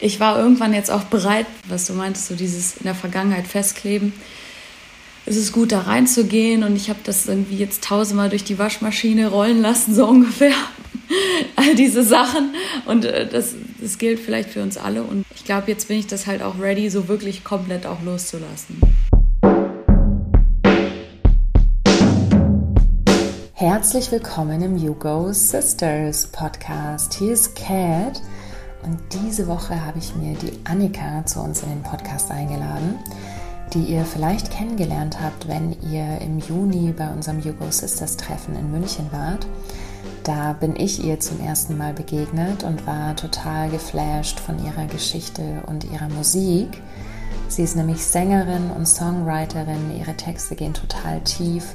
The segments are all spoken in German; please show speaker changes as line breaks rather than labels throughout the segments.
ich war irgendwann jetzt auch bereit, was du meintest, so dieses in der Vergangenheit festkleben. Es ist gut, da reinzugehen und ich habe das irgendwie jetzt tausendmal durch die Waschmaschine rollen lassen, so ungefähr. All diese Sachen und äh, das, das gilt vielleicht für uns alle und ich glaube, jetzt bin ich das halt auch ready, so wirklich komplett auch loszulassen.
Herzlich willkommen im You Go Sisters Podcast. Hier ist Kat und diese Woche habe ich mir die Annika zu uns in den Podcast eingeladen, die ihr vielleicht kennengelernt habt, wenn ihr im Juni bei unserem You Go Sisters Treffen in München wart. Da bin ich ihr zum ersten Mal begegnet und war total geflasht von ihrer Geschichte und ihrer Musik. Sie ist nämlich Sängerin und Songwriterin, ihre Texte gehen total tief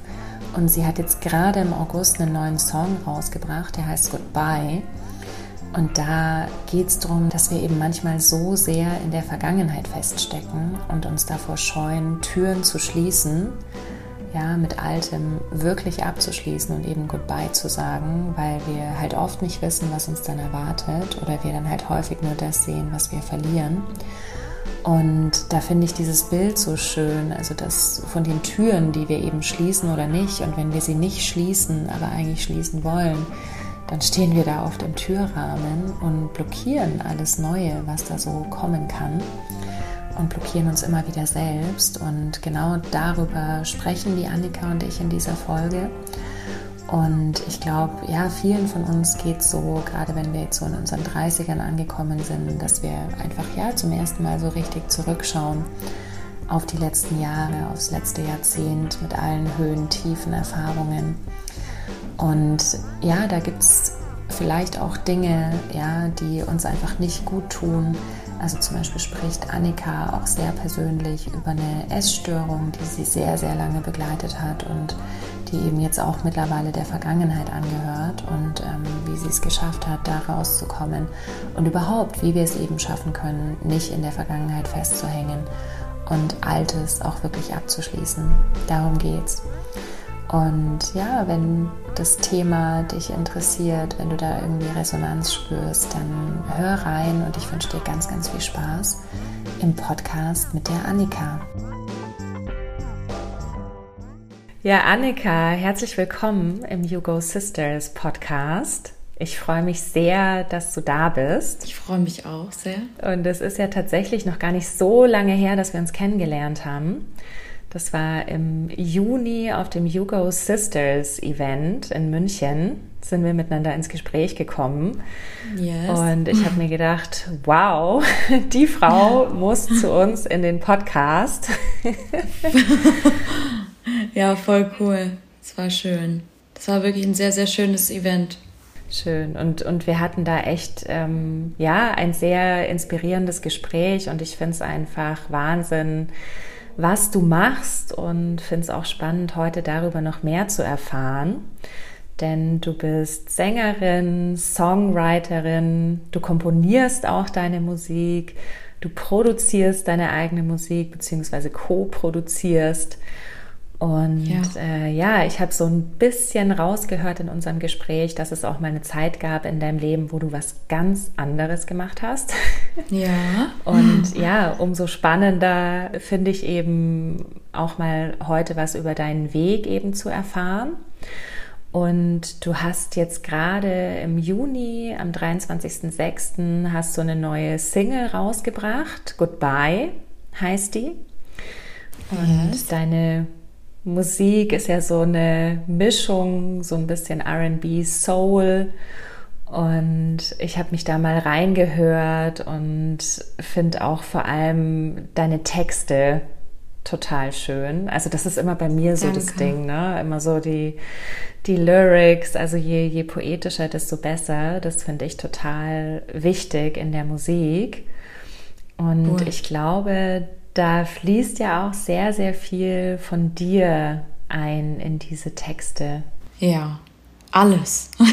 und sie hat jetzt gerade im August einen neuen Song rausgebracht, der heißt Goodbye. Und da geht es darum, dass wir eben manchmal so sehr in der Vergangenheit feststecken und uns davor scheuen, Türen zu schließen, ja, mit Altem wirklich abzuschließen und eben Goodbye zu sagen, weil wir halt oft nicht wissen, was uns dann erwartet oder wir dann halt häufig nur das sehen, was wir verlieren. Und da finde ich dieses Bild so schön, also das von den Türen, die wir eben schließen oder nicht. Und wenn wir sie nicht schließen, aber eigentlich schließen wollen, dann stehen wir da auf dem Türrahmen und blockieren alles Neue, was da so kommen kann und blockieren uns immer wieder selbst. Und genau darüber sprechen die Annika und ich in dieser Folge. Und ich glaube, ja, vielen von uns geht es so, gerade wenn wir jetzt so in unseren 30ern angekommen sind, dass wir einfach ja zum ersten Mal so richtig zurückschauen auf die letzten Jahre, aufs letzte Jahrzehnt mit allen Höhen, Tiefen, Erfahrungen und ja, da gibt es vielleicht auch Dinge, ja, die uns einfach nicht gut tun. Also zum Beispiel spricht Annika auch sehr persönlich über eine Essstörung, die sie sehr, sehr lange begleitet hat und die eben jetzt auch mittlerweile der Vergangenheit angehört und ähm, wie sie es geschafft hat, da rauszukommen und überhaupt, wie wir es eben schaffen können, nicht in der Vergangenheit festzuhängen und Altes auch wirklich abzuschließen. Darum geht's. Und ja, wenn das Thema dich interessiert, wenn du da irgendwie Resonanz spürst, dann hör rein und ich wünsche dir ganz, ganz viel Spaß im Podcast mit der Annika. Ja, Annika, herzlich willkommen im You Go Sisters Podcast. Ich freue mich sehr, dass du da bist.
Ich freue mich auch sehr.
Und es ist ja tatsächlich noch gar nicht so lange her, dass wir uns kennengelernt haben. Das war im Juni auf dem Hugo Sisters Event in München. Sind wir miteinander ins Gespräch gekommen. Yes. Und ich habe mir gedacht, wow, die Frau muss zu uns in den Podcast.
ja, voll cool. Es war schön. Das war wirklich ein sehr, sehr schönes Event.
Schön. Und, und wir hatten da echt, ähm, ja, ein sehr inspirierendes Gespräch und ich finde es einfach Wahnsinn, was du machst und finde es auch spannend, heute darüber noch mehr zu erfahren. Denn du bist Sängerin, Songwriterin, du komponierst auch deine Musik, du produzierst deine eigene Musik beziehungsweise co-produzierst und ja, äh, ja ich habe so ein bisschen rausgehört in unserem Gespräch, dass es auch mal eine Zeit gab in deinem Leben, wo du was ganz anderes gemacht hast.
Ja.
Und ja, umso spannender finde ich eben auch mal heute was über deinen Weg eben zu erfahren. Und du hast jetzt gerade im Juni, am 23.06., hast du eine neue Single rausgebracht. Goodbye heißt die. Und yes. deine Musik ist ja so eine Mischung, so ein bisschen RB, Soul. Und ich habe mich da mal reingehört und finde auch vor allem deine Texte total schön. Also das ist immer bei mir so Danke. das Ding, ne? Immer so die, die Lyrics, also je, je poetischer, desto besser. Das finde ich total wichtig in der Musik. Und cool. ich glaube, da fließt ja auch sehr, sehr viel von dir ein in diese Texte.
Ja, alles.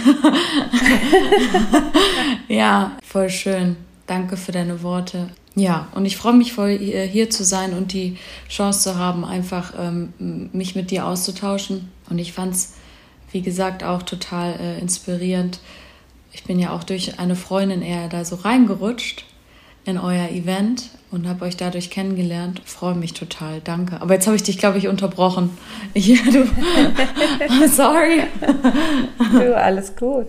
ja, voll schön. Danke für deine Worte. Ja, und ich freue mich voll, hier zu sein und die Chance zu haben, einfach ähm, mich mit dir auszutauschen. Und ich fand es, wie gesagt, auch total äh, inspirierend. Ich bin ja auch durch eine Freundin eher da so reingerutscht in euer Event und habe euch dadurch kennengelernt. Freue mich total, danke. Aber jetzt habe ich dich, glaube ich, unterbrochen. Ja, du.
Sorry. Du, alles gut.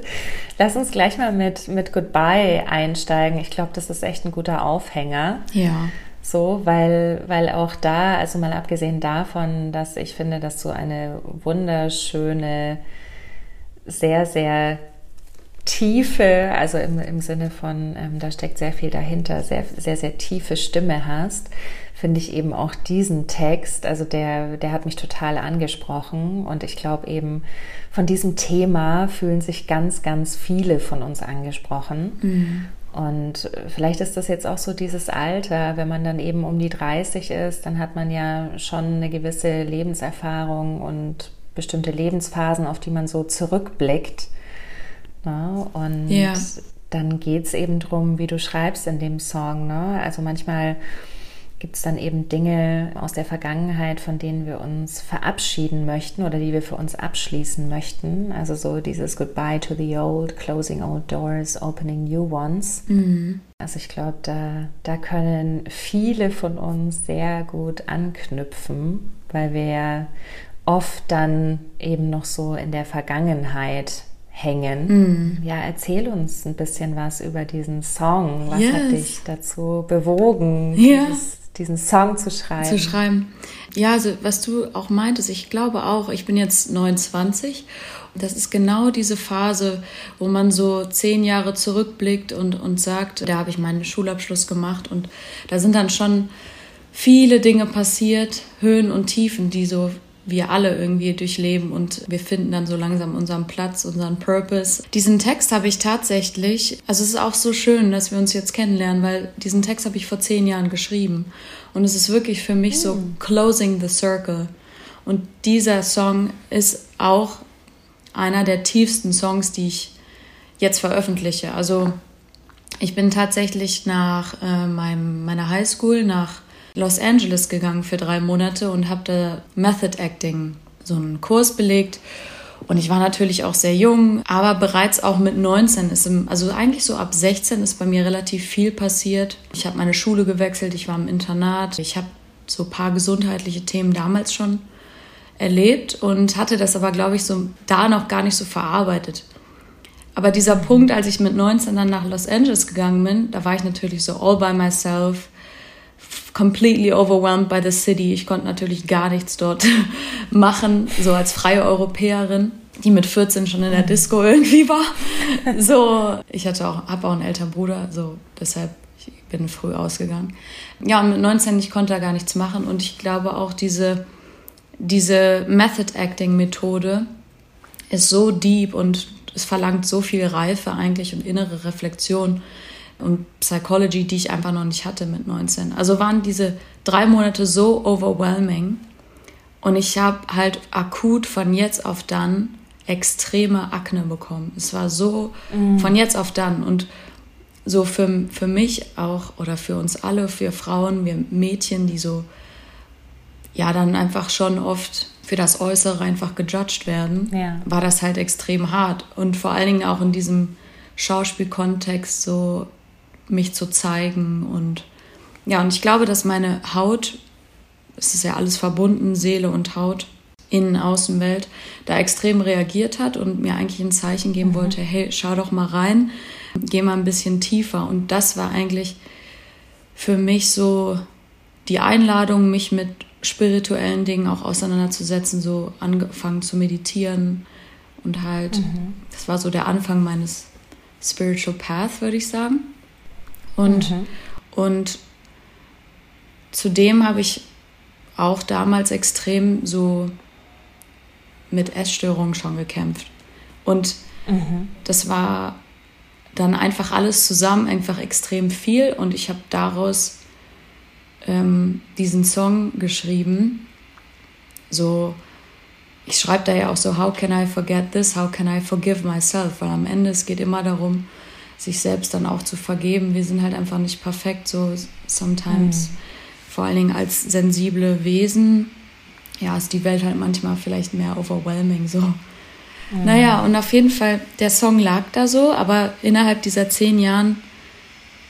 Lass uns gleich mal mit, mit Goodbye einsteigen. Ich glaube, das ist echt ein guter Aufhänger.
Ja.
So, weil, weil auch da, also mal abgesehen davon, dass ich finde, dass du eine wunderschöne, sehr, sehr tiefe, also im, im Sinne von, ähm, da steckt sehr viel dahinter, sehr, sehr, sehr tiefe Stimme hast, finde ich eben auch diesen Text, also der, der hat mich total angesprochen und ich glaube eben von diesem Thema fühlen sich ganz, ganz viele von uns angesprochen. Mhm. Und vielleicht ist das jetzt auch so dieses Alter, wenn man dann eben um die 30 ist, dann hat man ja schon eine gewisse Lebenserfahrung und bestimmte Lebensphasen, auf die man so zurückblickt. Ne? Und ja. dann geht es eben darum, wie du schreibst in dem Song. Ne? Also manchmal gibt es dann eben Dinge aus der Vergangenheit, von denen wir uns verabschieden möchten oder die wir für uns abschließen möchten. Also so dieses Goodbye to the old, closing old doors, opening new ones. Mhm. Also ich glaube, da, da können viele von uns sehr gut anknüpfen, weil wir oft dann eben noch so in der Vergangenheit hängen. Mm. Ja, erzähl uns ein bisschen was über diesen Song. Was yes. hat dich dazu bewogen,
ja. dieses,
diesen Song zu schreiben?
Zu schreiben. Ja, also was du auch meintest, ich glaube auch, ich bin jetzt 29. Das ist genau diese Phase, wo man so zehn Jahre zurückblickt und, und sagt, da habe ich meinen Schulabschluss gemacht und da sind dann schon viele Dinge passiert, Höhen und Tiefen, die so wir alle irgendwie durchleben und wir finden dann so langsam unseren Platz, unseren Purpose. Diesen Text habe ich tatsächlich, also es ist auch so schön, dass wir uns jetzt kennenlernen, weil diesen Text habe ich vor zehn Jahren geschrieben und es ist wirklich für mich so hm. closing the circle. Und dieser Song ist auch einer der tiefsten Songs, die ich jetzt veröffentliche. Also ich bin tatsächlich nach äh, meinem, meiner Highschool, nach Los Angeles gegangen für drei Monate und habe da Method Acting, so einen Kurs belegt. Und ich war natürlich auch sehr jung, aber bereits auch mit 19 ist, im, also eigentlich so ab 16 ist bei mir relativ viel passiert. Ich habe meine Schule gewechselt, ich war im Internat, ich habe so ein paar gesundheitliche Themen damals schon erlebt und hatte das aber, glaube ich, so da noch gar nicht so verarbeitet. Aber dieser Punkt, als ich mit 19 dann nach Los Angeles gegangen bin, da war ich natürlich so all by myself completely overwhelmed by the city. Ich konnte natürlich gar nichts dort machen, so als freie Europäerin, die mit 14 schon in der Disco irgendwie war. So, ich hatte auch, habe auch einen älteren Bruder, so deshalb ich bin früh ausgegangen. Ja, und mit 19 ich konnte da gar nichts machen und ich glaube auch diese diese Method Acting Methode ist so deep und es verlangt so viel Reife eigentlich und innere Reflexion und Psychology, die ich einfach noch nicht hatte mit 19. Also waren diese drei Monate so overwhelming und ich habe halt akut von jetzt auf dann extreme Akne bekommen. Es war so mm. von jetzt auf dann und so für, für mich auch oder für uns alle, für Frauen, wir Mädchen, die so ja dann einfach schon oft für das Äußere einfach gejudged werden, ja. war das halt extrem hart und vor allen Dingen auch in diesem Schauspielkontext so mich zu zeigen. Und ja, und ich glaube, dass meine Haut, es ist ja alles verbunden, Seele und Haut, Innen, Außenwelt, da extrem reagiert hat und mir eigentlich ein Zeichen geben mhm. wollte, hey, schau doch mal rein, geh mal ein bisschen tiefer. Und das war eigentlich für mich so die Einladung, mich mit spirituellen Dingen auch auseinanderzusetzen, so angefangen zu meditieren und halt, mhm. das war so der Anfang meines Spiritual Path, würde ich sagen. Und, mhm. und zudem habe ich auch damals extrem so mit Essstörungen schon gekämpft. Und mhm. das war dann einfach alles zusammen, einfach extrem viel. Und ich habe daraus ähm, diesen Song geschrieben. So, ich schreibe da ja auch so, how can I forget this? How can I forgive myself? Weil am Ende es geht immer darum, sich selbst dann auch zu vergeben. Wir sind halt einfach nicht perfekt, so sometimes. Mhm. Vor allen Dingen als sensible Wesen, ja, ist die Welt halt manchmal vielleicht mehr overwhelming, so. Mhm. Naja, und auf jeden Fall, der Song lag da so, aber innerhalb dieser zehn Jahren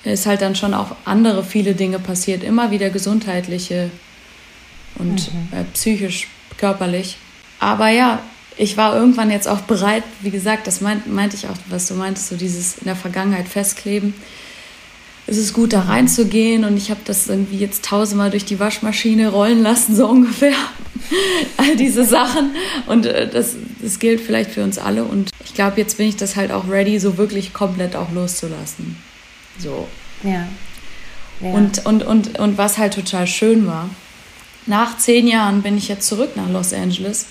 ist halt dann schon auch andere viele Dinge passiert, immer wieder gesundheitliche und mhm. äh, psychisch, körperlich. Aber ja, ich war irgendwann jetzt auch bereit, wie gesagt, das meint, meinte ich auch, was du meintest, so dieses in der Vergangenheit festkleben. Es ist gut, da reinzugehen und ich habe das irgendwie jetzt tausendmal durch die Waschmaschine rollen lassen, so ungefähr. All diese Sachen. Und äh, das, das gilt vielleicht für uns alle. Und ich glaube, jetzt bin ich das halt auch ready, so wirklich komplett auch loszulassen. So.
Ja.
ja. Und, und, und, und was halt total schön war, nach zehn Jahren bin ich jetzt zurück nach Los Angeles.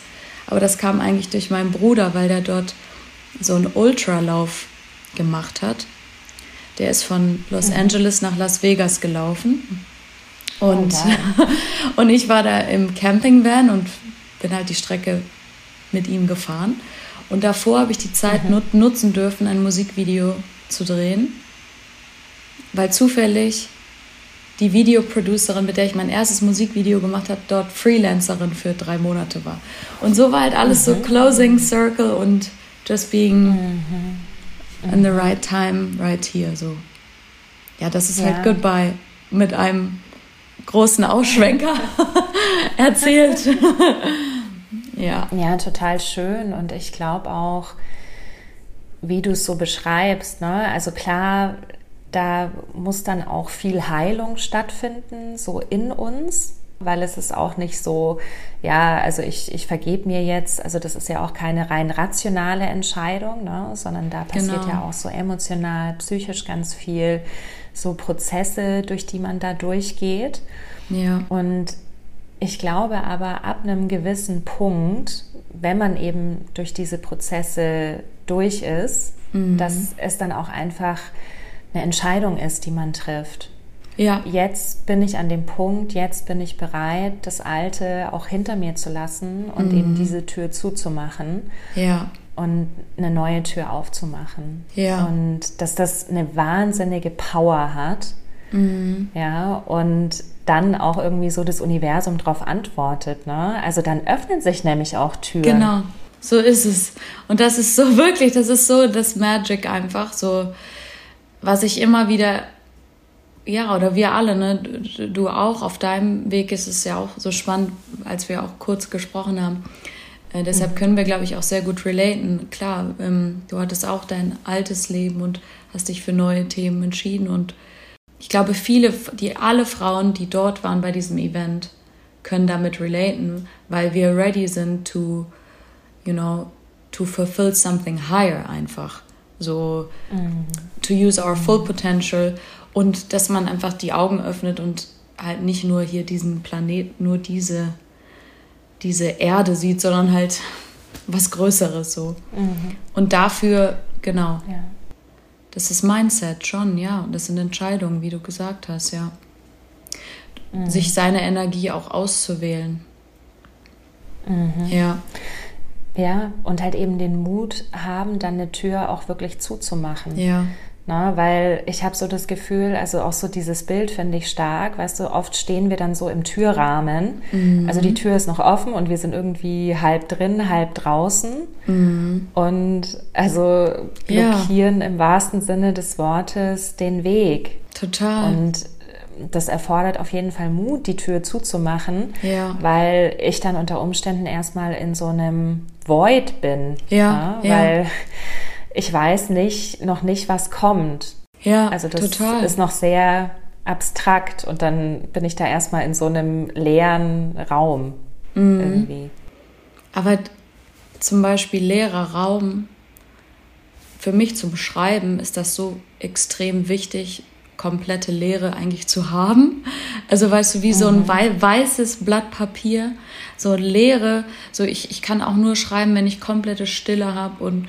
Aber das kam eigentlich durch meinen Bruder, weil der dort so einen Ultralauf gemacht hat. Der ist von Los mhm. Angeles nach Las Vegas gelaufen. Und, oh, und ich war da im Campingvan und bin halt die Strecke mit ihm gefahren. Und davor habe ich die Zeit mhm. nutzen dürfen, ein Musikvideo zu drehen, weil zufällig die Videoproducerin, mit der ich mein erstes Musikvideo gemacht habe, dort Freelancerin für drei Monate war. Und so war halt alles mhm. so Closing Circle und just being mhm. in the right time, right here. So. Ja, das ist halt ja. halt Goodbye mit einem großen Ausschwenker erzählt. ja.
Ja, total schön. Und ich glaube auch, wie du es so beschreibst, ne? Also klar, da muss dann auch viel Heilung stattfinden, so in uns, weil es ist auch nicht so, ja, also ich, ich vergebe mir jetzt, also das ist ja auch keine rein rationale Entscheidung, ne, sondern da passiert genau. ja auch so emotional, psychisch ganz viel, so Prozesse, durch die man da durchgeht.
Ja.
Und ich glaube aber ab einem gewissen Punkt, wenn man eben durch diese Prozesse durch ist, mhm. dass es dann auch einfach eine Entscheidung ist, die man trifft.
Ja.
Jetzt bin ich an dem Punkt, jetzt bin ich bereit, das Alte auch hinter mir zu lassen und mhm. eben diese Tür zuzumachen.
Ja.
Und eine neue Tür aufzumachen.
Ja.
Und dass das eine wahnsinnige Power hat.
Mhm.
Ja. Und dann auch irgendwie so das Universum darauf antwortet. Ne? Also dann öffnen sich nämlich auch Türen.
Genau. So ist es. Und das ist so wirklich, das ist so das Magic einfach. So was ich immer wieder, ja, oder wir alle, ne, du, du auch, auf deinem Weg ist es ja auch so spannend, als wir auch kurz gesprochen haben. Äh, deshalb mhm. können wir, glaube ich, auch sehr gut relaten. Klar, ähm, du hattest auch dein altes Leben und hast dich für neue Themen entschieden. Und ich glaube, viele, die alle Frauen, die dort waren bei diesem Event, können damit relaten, weil wir ready sind to, you know, to fulfill something higher einfach so mhm. to use our full potential und dass man einfach die Augen öffnet und halt nicht nur hier diesen Planet, nur diese, diese Erde sieht, sondern halt was Größeres so.
Mhm.
Und dafür, genau.
Ja.
Das ist Mindset schon, ja. Und das sind Entscheidungen, wie du gesagt hast, ja. Mhm. Sich seine Energie auch auszuwählen.
Mhm.
Ja.
Ja, und halt eben den Mut haben, dann eine Tür auch wirklich zuzumachen.
Ja.
Na, weil ich habe so das Gefühl, also auch so dieses Bild finde ich stark, weißt du, oft stehen wir dann so im Türrahmen. Mhm. Also die Tür ist noch offen und wir sind irgendwie halb drin, halb draußen.
Mhm.
Und also blockieren ja. im wahrsten Sinne des Wortes den Weg.
Total.
Und das erfordert auf jeden Fall Mut, die Tür zuzumachen,
ja.
weil ich dann unter Umständen erstmal in so einem Void bin.
Ja,
ja, weil ich weiß nicht, noch nicht, was kommt.
Ja,
also das
total.
ist noch sehr abstrakt und dann bin ich da erstmal in so einem leeren Raum mhm. irgendwie.
Aber zum Beispiel leerer Raum, für mich zum Schreiben ist das so extrem wichtig, komplette Leere eigentlich zu haben. Also weißt du, wie so ein mhm. weißes Blatt Papier, so Leere, so ich, ich kann auch nur schreiben, wenn ich komplette Stille habe und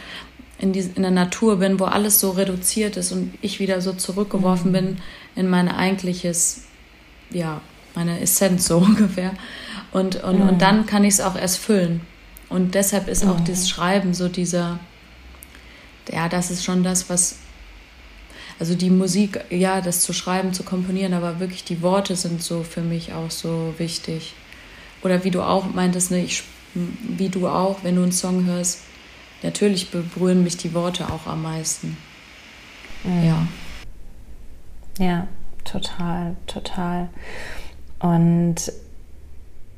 in, die, in der Natur bin, wo alles so reduziert ist und ich wieder so zurückgeworfen mhm. bin in mein eigentliches, ja, meine Essenz so ungefähr. Und, und, mhm. und dann kann ich es auch erst füllen. Und deshalb ist auch mhm. das Schreiben so dieser, ja, das ist schon das, was also die Musik, ja, das zu schreiben, zu komponieren, aber wirklich die Worte sind so für mich auch so wichtig. Oder wie du auch meintest, ne, ich, wie du auch, wenn du einen Song hörst, natürlich berühren mich die Worte auch am meisten.
Mhm.
Ja.
Ja, total, total. Und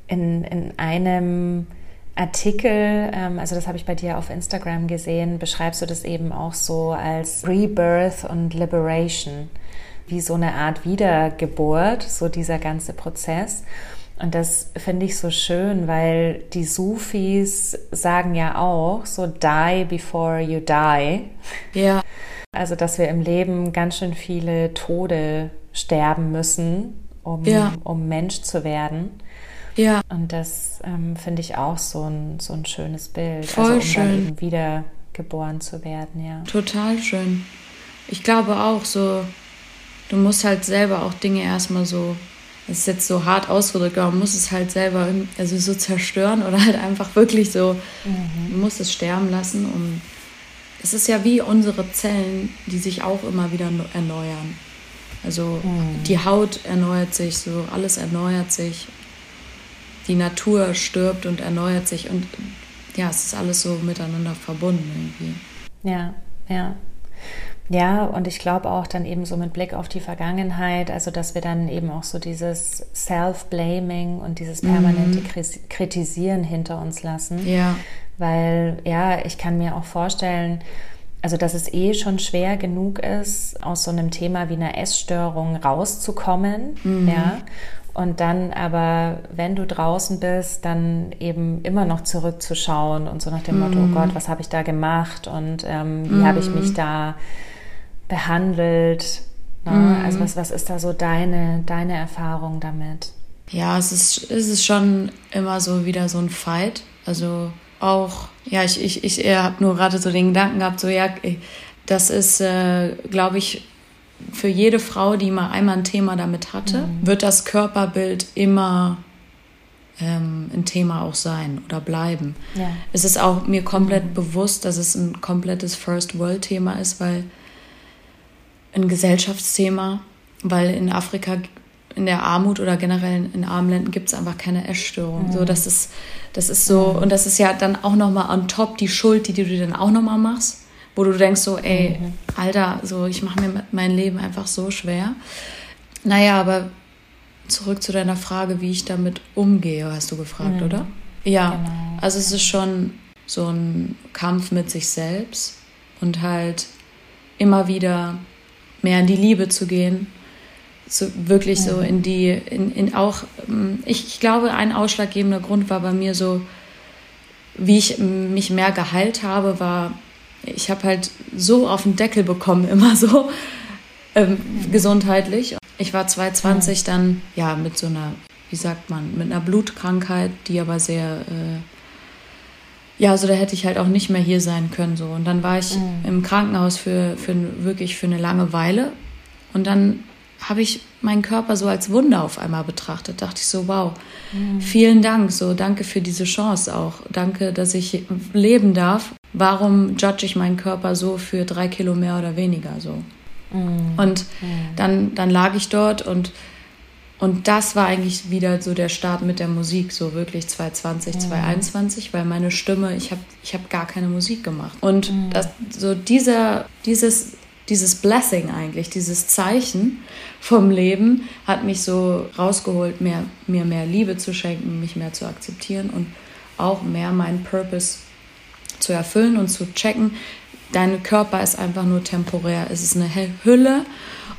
in, in einem Artikel, ähm, also das habe ich bei dir auf Instagram gesehen, beschreibst du das eben auch so als Rebirth und Liberation, wie so eine Art Wiedergeburt, so dieser ganze Prozess. Und das finde ich so schön, weil die Sufis sagen ja auch so die before you die.
Ja.
Also, dass wir im Leben ganz schön viele Tode sterben müssen, um,
Ja.
um Mensch zu werden.
Ja,
Und das ähm, finde ich auch so ein, so ein schönes Bild.
Voll
also, um
schön.
dann eben wieder geboren zu werden, ja.
total schön. Ich glaube auch so, du musst halt selber auch Dinge erstmal so, das ist jetzt so hart ausgedrückt, aber man muss es halt selber also so zerstören oder halt einfach wirklich so, man muss es sterben lassen, um. Es ist ja wie unsere Zellen, die sich auch immer wieder erneuern. Also die Haut erneuert sich, so alles erneuert sich. Die Natur stirbt und erneuert sich und ja, es ist alles so miteinander verbunden irgendwie.
Ja, ja. Ja, und ich glaube auch dann eben so mit Blick auf die Vergangenheit, also dass wir dann eben auch so dieses Self-Blaming und dieses permanente Kris- Kritisieren hinter uns lassen.
Ja.
Weil, ja, ich kann mir auch vorstellen, also dass es eh schon schwer genug ist, aus so einem Thema wie einer Essstörung rauszukommen, ja. Und dann aber, wenn du draußen bist, dann eben immer noch zurückzuschauen und so nach dem Motto, oh Gott, was habe ich da gemacht und ähm, wie habe ich mich da behandelt? Ne? Also was, was ist da so deine, deine Erfahrung damit?
Ja, es ist, es ist schon immer so wieder so ein Fight. Also auch, ja, ich, ich, ich habe nur gerade so den Gedanken gehabt, so ja, das ist, äh, glaube ich, für jede Frau, die mal einmal ein Thema damit hatte, wird das Körperbild immer ähm, ein Thema auch sein oder bleiben.
Ja.
Es ist auch mir komplett bewusst, dass es ein komplettes First World Thema ist, weil ein Gesellschaftsthema, weil in Afrika in der Armut oder generell in armen Ländern gibt es einfach keine Essstörung. So, das ist, das ist so, und das ist ja dann auch nochmal on top die Schuld, die du dir dann auch nochmal machst, wo du denkst so, ey, Alter, so, ich mache mir mein Leben einfach so schwer. Naja, aber zurück zu deiner Frage, wie ich damit umgehe, hast du gefragt, oder? Ja,
Genau.
also es ist schon so ein Kampf mit sich selbst und halt immer wieder mehr in die Liebe zu gehen, so wirklich so in die, in, in auch, ähm, ich, ich glaube, ein ausschlaggebender Grund war bei mir so, wie ich mich mehr geheilt habe, war, ich habe halt so auf den Deckel bekommen, immer so ähm, gesundheitlich. Ich war 2020 dann ja mit so einer, wie sagt man, mit einer Blutkrankheit, die aber sehr, äh, ja, also da hätte ich halt auch nicht mehr hier sein können so. Und dann war ich im Krankenhaus für, für wirklich für eine lange Weile und dann habe ich meinen Körper so als Wunder auf einmal betrachtet. Dachte ich so, wow, vielen Dank, so danke für diese Chance auch. Danke, dass ich leben darf. Warum judge ich meinen Körper so für drei Kilo mehr oder weniger so? Und dann, dann lag ich dort und, und das war eigentlich wieder so der Start mit der Musik, so wirklich 2020, 2021, weil meine Stimme, ich habe ich hab gar keine Musik gemacht. Und das, so dieser, dieses, dieses Blessing eigentlich, dieses Zeichen vom Leben hat mich so rausgeholt, mehr, mir mehr Liebe zu schenken, mich mehr zu akzeptieren und auch mehr meinen Purpose zu erfüllen und zu checken, dein Körper ist einfach nur temporär. Es ist eine Hülle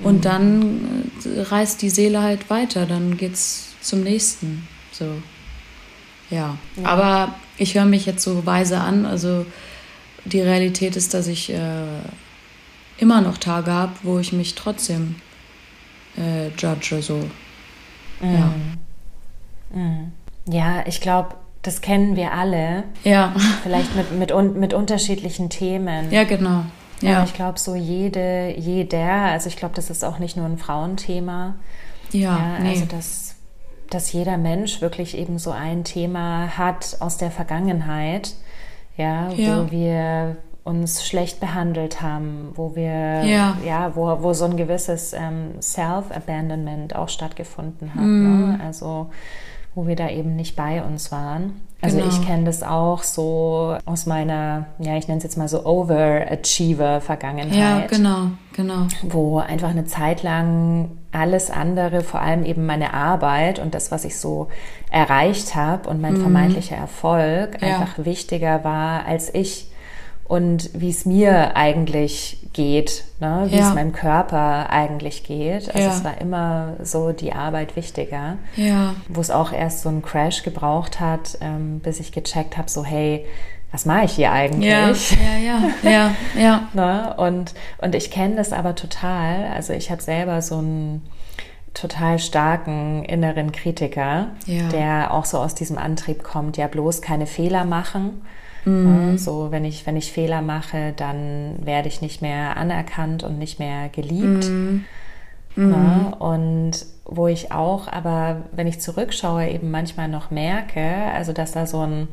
und dann äh, reißt die Seele halt weiter. Dann geht's zum nächsten. So. Ja. Aber ich höre mich jetzt so weise an. Also die Realität ist, dass ich äh, immer noch Tage habe, wo ich mich trotzdem äh, judge. So. Ja.
Ja, ich glaube, das kennen wir alle.
Ja.
Vielleicht mit, mit, mit unterschiedlichen Themen.
Ja, genau.
Ja,
Ja.
ich glaube, so jede, jeder, also ich glaube, das ist auch nicht nur ein Frauenthema.
Ja,
Ja,
nee.
also dass, dass jeder Mensch wirklich eben so ein Thema hat aus der Vergangenheit, ja,
Ja.
wo wir uns schlecht behandelt haben, wo wir,
Ja.
ja, wo, wo so ein gewisses ähm, Self-Abandonment auch stattgefunden hat.
Mhm.
Ne? Also wo wir da eben nicht bei uns waren. Also
Genau.
ich kenne das auch so aus meiner, ja, ich nenne es jetzt mal so Overachiever-Vergangenheit
Ja, genau, genau.
wo einfach eine Zeit lang alles andere, vor allem eben meine Arbeit und das, was ich so erreicht habe und mein vermeintlicher Erfolg
Mhm. Ja.
einfach wichtiger war als ich und wie es mir eigentlich geht, ne? wie
Ja.
es meinem Körper eigentlich geht. Also
Ja.
es war immer so die Arbeit wichtiger
Ja,
wo es auch erst so einen Crash gebraucht hat, ähm, bis ich gecheckt habe, so hey, was mache ich hier eigentlich?
ja, ja, ja, ja, ja.
Ne? Und, und ich kenne das aber total. Also ich habe selber so einen total starken inneren Kritiker, der auch so aus diesem Antrieb kommt, ja bloß keine Fehler machen.
Mhm.
So, wenn ich, wenn ich Fehler mache, dann werde ich nicht mehr anerkannt und nicht mehr geliebt.
Mhm.
Ne? Und wo ich auch, aber wenn ich zurückschaue, eben manchmal noch merke, also dass da so ein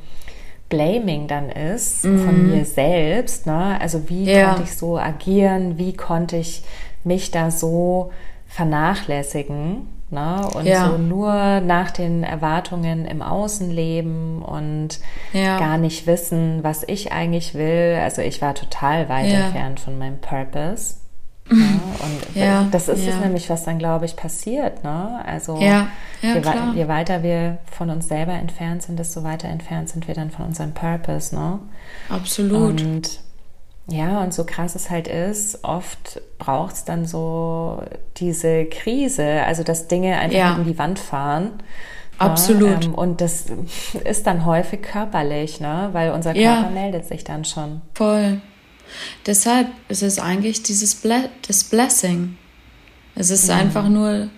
Blaming dann ist von mir selbst. Ne? Also wie
Mhm. Ja.
konnte ich so agieren? Wie konnte ich mich da so vernachlässigen? Ne? Und
Ja.
so nur nach den Erwartungen im Außen leben und
Ja.
gar nicht wissen, was ich eigentlich will. Also ich war total weit
Ja.
entfernt von meinem Purpose. Ja, und das ist es nämlich, was dann, glaube ich, passiert. Ne? Also je, je weiter wir von uns selber entfernt sind, desto weiter entfernt sind wir dann von unserem Purpose. Ne?
Absolut.
Und ja, und so krass es halt ist, oft braucht es dann so diese Krise, also dass Dinge einfach
Ja.
gegen die Wand fahren.
Absolut.
Ne? Ähm, Und das ist dann häufig körperlich, ne? weil unser
Ja.
Körper meldet sich dann schon.
Voll. Deshalb ist es eigentlich dieses Ble das Blessing. Es ist einfach nur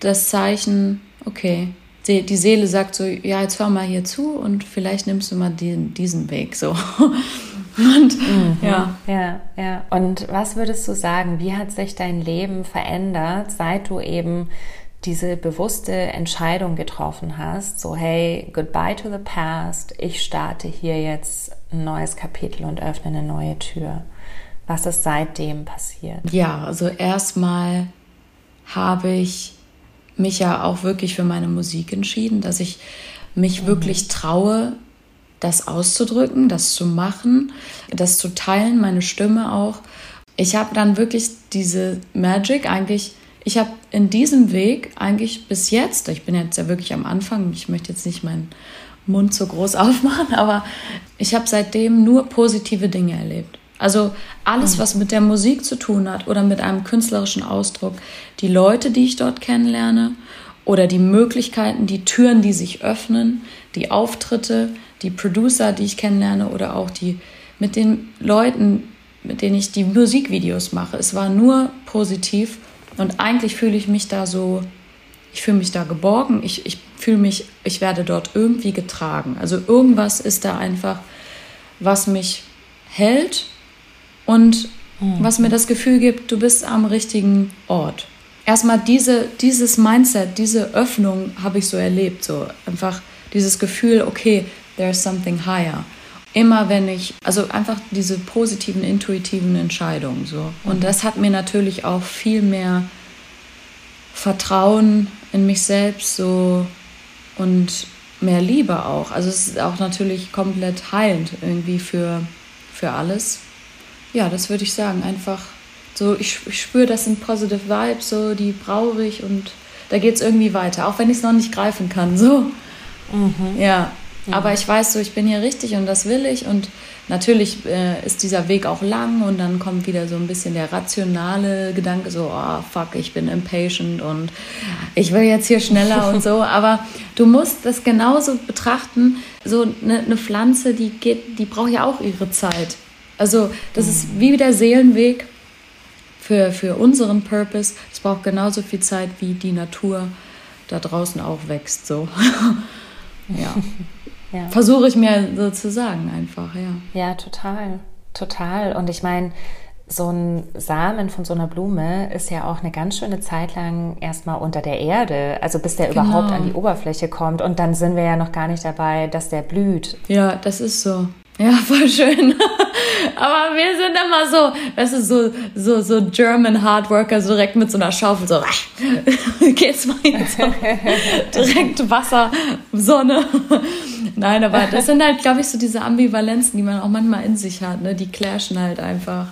das Zeichen, okay, die, die Seele sagt so, ja, jetzt hör mal hier zu und vielleicht nimmst du mal den, diesen Weg so. Und ja,
Ja, ja. Und was würdest du sagen, wie hat sich dein Leben verändert, seit du eben diese bewusste Entscheidung getroffen hast, so hey, goodbye to the past, ich starte hier jetzt ein neues Kapitel und öffne eine neue Tür. Was ist seitdem passiert?
Ja, also erstmal habe ich mich ja auch wirklich für meine Musik entschieden, dass ich mich wirklich traue, das auszudrücken, das zu machen, das zu teilen, meine Stimme auch. Ich habe dann wirklich diese Magic eigentlich, ich habe in diesem Weg eigentlich bis jetzt, ich bin jetzt ja wirklich am Anfang, ich möchte jetzt nicht meinen Mund so groß aufmachen, aber ich habe seitdem nur positive Dinge erlebt. Also alles, was mit der Musik zu tun hat oder mit einem künstlerischen Ausdruck, die Leute, die ich dort kennenlerne oder die Möglichkeiten, die Türen, die sich öffnen, die Auftritte, die Producer, die ich kennenlerne oder auch die mit den Leuten, mit denen ich die Musikvideos mache. Es war nur positiv und eigentlich fühle ich mich da so, ich fühle mich da geborgen, ich, ich fühle mich, ich werde dort irgendwie getragen. Also irgendwas ist da einfach, was mich hält und was mir das Gefühl gibt, du bist am richtigen Ort. Erstmal diese, dieses Mindset, diese Öffnung habe ich so erlebt, so einfach dieses Gefühl, okay, there's something higher. Immer wenn ich, also einfach diese positiven, intuitiven Entscheidungen so. Und das hat mir natürlich auch viel mehr Vertrauen in mich selbst so und mehr Liebe auch. Also es ist auch natürlich komplett heilend irgendwie für, für alles. Ja, das würde ich sagen. Einfach so, ich, ich spüre, das sind positive Vibes, so die brauche ich und da geht es irgendwie weiter, auch wenn ich es noch nicht greifen kann. So. Ja. Aber ich weiß so, ich bin hier richtig und das will ich. Und natürlich äh, ist dieser Weg auch lang und dann kommt wieder so ein bisschen der rationale Gedanke, so, oh fuck, ich bin impatient und ich will jetzt hier schneller und so. Aber du musst das genauso betrachten. So eine, eine Pflanze, die geht, die braucht ja auch ihre Zeit. Also, das ist wie der Seelenweg für, für unseren Purpose. Es braucht genauso viel Zeit, wie die Natur da draußen auch wächst. So. ja.
Ja.
Versuche ich mir so zu sagen, einfach, ja.
Ja, total. Total. Und ich meine, so ein Samen von so einer Blume ist ja auch eine ganz schöne Zeit lang erstmal unter der Erde, also bis der
Genau.
überhaupt an die Oberfläche kommt. Und dann sind wir ja noch gar nicht dabei, dass der blüht.
Ja, das ist so. Ja, voll schön. Aber wir sind immer so, weißt du, so, so, so German Hardworker, so direkt mit so einer Schaufel, so, geht's mal jetzt so, direkt Wasser, Sonne. Nein, aber das sind halt, glaube ich, so diese Ambivalenzen, die man auch manchmal in sich hat, ne? Die clashen halt einfach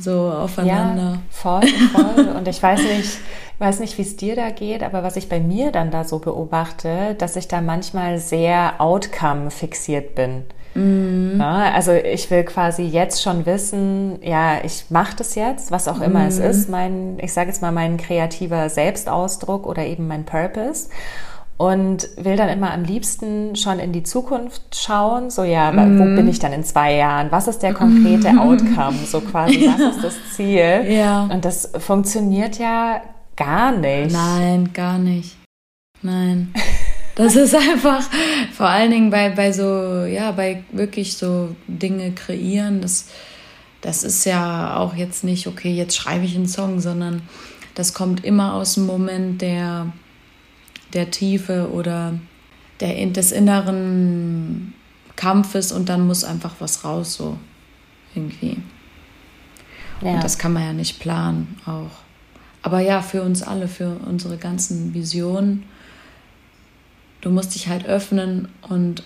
so aufeinander.
Ja, voll, voll. Und ich weiß nicht, weiß nicht, wie es dir da geht, aber was ich bei mir dann da so beobachte, dass ich da manchmal sehr outcome fixiert bin. Mhm. Ja, also ich will quasi jetzt schon wissen, ja, ich mache das jetzt, was auch immer mhm. es ist, mein, ich sage jetzt mal mein kreativer Selbstausdruck oder eben mein Purpose und will dann immer am liebsten schon in die Zukunft schauen, so ja, mm. wo mhm. bin ich dann in zwei Jahren? Was ist der konkrete mm. Outcome? So quasi, ja. was ist das Ziel? Ja. Und das funktioniert ja gar nicht.
Nein, gar nicht. Nein. Das ist einfach, vor allen Dingen bei, bei so, ja, bei wirklich so Dinge kreieren, das, das ist ja auch jetzt nicht, okay, jetzt schreibe ich einen Song, sondern das kommt immer aus dem Moment der, der Tiefe oder der, des inneren Kampfes und dann muss einfach was raus, so irgendwie. Ja. Und das kann man ja nicht planen auch. Aber ja, für uns alle, für unsere ganzen Visionen du musst dich halt öffnen und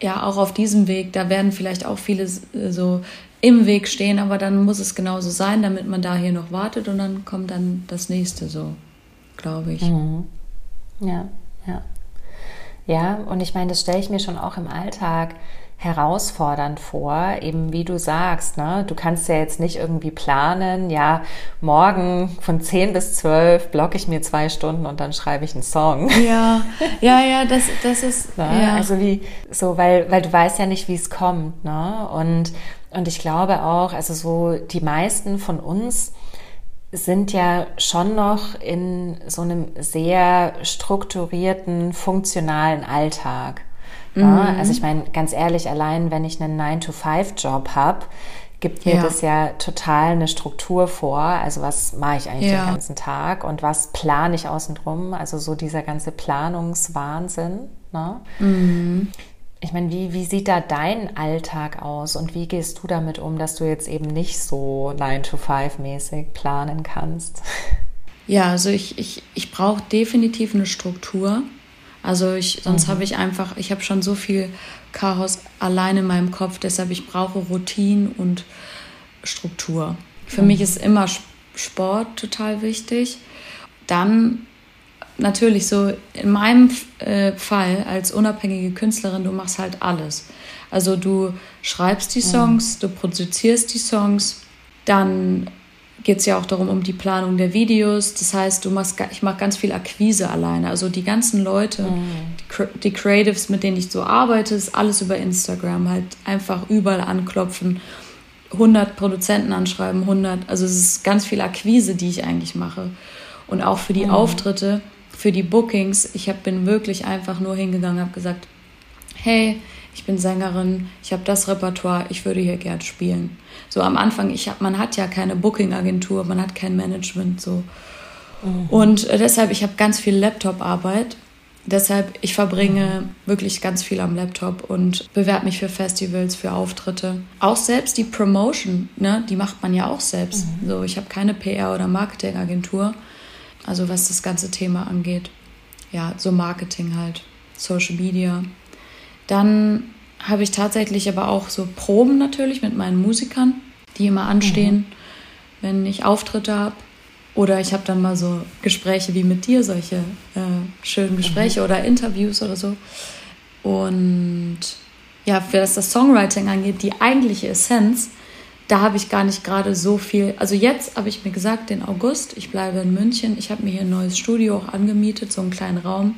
ja, auch auf diesem Weg, da werden vielleicht auch viele so im Weg stehen, aber dann muss es genauso sein, damit man da hier noch wartet und dann kommt dann das nächste so, glaube ich.
Mhm. Ja, ja. Ja, und ich meine, das stelle ich mir schon auch im Alltag herausfordernd vor, eben wie du sagst, ne? Du kannst ja jetzt nicht irgendwie planen, ja, morgen von 10 bis 12 blocke ich mir zwei Stunden und dann schreibe ich einen Song.
Ja, ja, ja, das, das ist,
ne? ja. Also wie, so, weil, weil du weißt ja nicht, wie es kommt, ne? Und, und ich glaube auch, also so die meisten von uns, sind ja schon noch in so einem sehr strukturierten, funktionalen Alltag. Ja, mhm. also ich meine, ganz ehrlich, allein wenn ich einen 9-to-5-Job habe, gibt mir ja. das ja total eine Struktur vor. Also was mache ich eigentlich ja. den ganzen Tag und was plane ich außen drum? Also so dieser ganze Planungswahnsinn. Ne? Mhm. Ich meine, wie, wie sieht da dein Alltag aus und wie gehst du damit um, dass du jetzt eben nicht so 9-to-5-mäßig planen kannst?
Ja, also ich, ich, ich brauche definitiv eine Struktur. Also ich, sonst mhm. habe ich einfach, ich habe schon so viel Chaos allein in meinem Kopf, deshalb ich brauche Routine und Struktur. Für mhm. mich ist immer Sport total wichtig. Dann natürlich so in meinem äh, Fall als unabhängige Künstlerin, du machst halt alles. Also du schreibst die mhm. Songs, mhm. du produzierst die Songs, dann geht es ja auch darum, um die Planung der Videos. Das heißt, du machst, ich mache ganz viel Akquise alleine. Also die ganzen Leute, mhm. die, die, Creatives, mit denen ich so arbeite, ist alles über Instagram. Halt einfach überall anklopfen, 100 Produzenten anschreiben, 100. Also es ist ganz viel Akquise, die ich eigentlich mache. Und auch für die mhm. Auftritte, für die Bookings. Ich hab, bin wirklich einfach nur hingegangen, habe gesagt, hey, ich bin Sängerin, ich habe das Repertoire, ich würde hier gern spielen. So am Anfang, ich hab, man hat ja keine Booking-Agentur, man hat kein Management so. Mhm. Und äh, deshalb, ich habe ganz viel Laptop-Arbeit. Deshalb, ich verbringe mhm. wirklich ganz viel am Laptop und bewerbe mich für Festivals, für Auftritte. Auch selbst die Promotion, ne, die macht man ja auch selbst. Mhm. So, ich habe keine PR- oder Marketingagentur. Also was das ganze Thema angeht. Ja, so Marketing halt, Social Media. Dann habe ich tatsächlich aber auch so Proben natürlich mit meinen Musikern, die immer anstehen, mhm. wenn ich Auftritte habe. Oder ich habe dann mal so Gespräche wie mit dir, solche äh, schönen Gespräche mhm. oder Interviews oder so. Und ja, für das das Songwriting angeht, die eigentliche Essenz, da habe ich gar nicht gerade so viel. Also jetzt habe ich mir gesagt, den August, ich bleibe in München. Ich habe mir hier ein neues Studio auch angemietet, so einen kleinen Raum.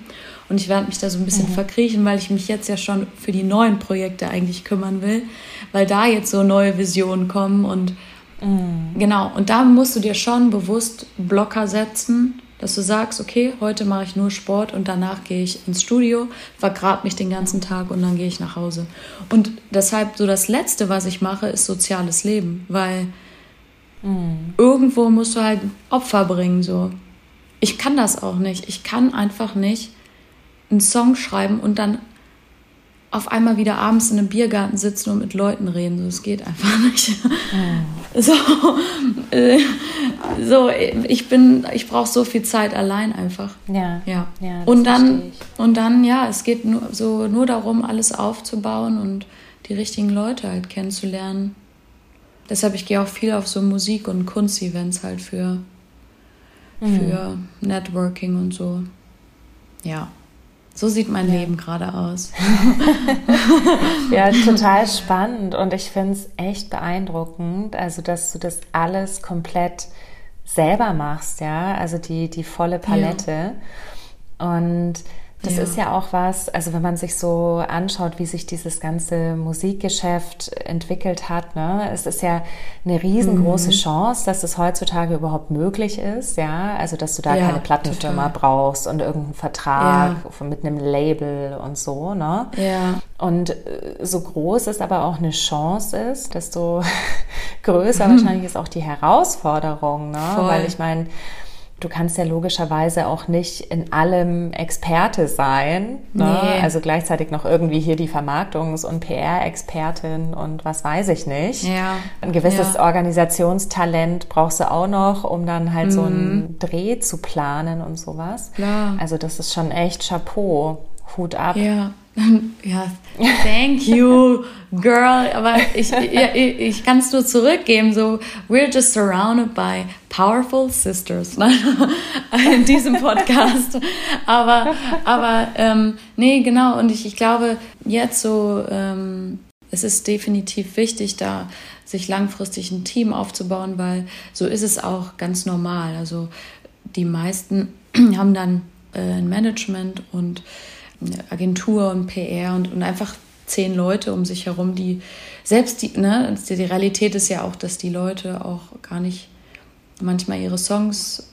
Und ich werde mich da so ein bisschen mhm. verkriechen, weil ich mich jetzt ja schon für die neuen Projekte eigentlich kümmern will, weil da jetzt so neue Visionen kommen und mhm. genau. Und da musst du dir schon bewusst Blocker setzen, dass du sagst, okay, heute mache ich nur Sport und danach gehe ich ins Studio, vergrab mich den ganzen Tag und dann gehe ich nach Hause. Und deshalb so das Letzte, was ich mache, ist soziales Leben, weil mhm. irgendwo musst du halt Opfer bringen, so. Ich kann das auch nicht. Ich kann einfach nicht einen Song schreiben und dann auf einmal wieder abends in einem Biergarten sitzen und mit Leuten reden. So, es geht einfach nicht. Mhm. So, äh, so, ich bin, ich brauche so viel Zeit allein einfach. Ja. ja. ja und dann, und dann, ja, es geht nur, so nur darum, alles aufzubauen und die richtigen Leute halt kennenzulernen. Deshalb, ich gehe auch viel auf so Musik- und Kunstevents halt für, mhm. für Networking und so. Ja. So sieht mein ja. Leben gerade aus.
ja, total spannend und ich finde es echt beeindruckend, also dass du das alles komplett selber machst, ja, also die, die volle Palette. Ja. Und das ja. ist ja auch was, also wenn man sich so anschaut, wie sich dieses ganze Musikgeschäft entwickelt hat, ne, es ist ja eine riesengroße mhm. Chance, dass es heutzutage überhaupt möglich ist, ja, also dass du da ja, keine Plattenfirma total. brauchst und irgendeinen Vertrag ja. mit einem Label und so, ne? Ja. Und äh, so groß es aber auch eine Chance ist, desto größer mhm. wahrscheinlich ist auch die Herausforderung, ne? Voll. Weil ich meine, Du kannst ja logischerweise auch nicht in allem Experte sein. Ne? Nee. Also gleichzeitig noch irgendwie hier die Vermarktungs- und PR-Expertin und was weiß ich nicht. Ja. Ein gewisses ja. Organisationstalent brauchst du auch noch, um dann halt mhm. so einen Dreh zu planen und sowas. Klar. Also das ist schon echt Chapeau. Hut ab.
Ja. Ja, thank you, girl. Aber ich, ich, ich kann es nur zurückgeben. So, we're just surrounded by powerful sisters in diesem Podcast. Aber, aber ähm, nee, genau. Und ich, ich glaube, jetzt so, ähm, es ist definitiv wichtig, da sich langfristig ein Team aufzubauen, weil so ist es auch ganz normal. Also die meisten haben dann äh, ein Management und Agentur und PR und, und einfach zehn Leute um sich herum, die selbst die, ne, die Realität ist ja auch, dass die Leute auch gar nicht manchmal ihre Songs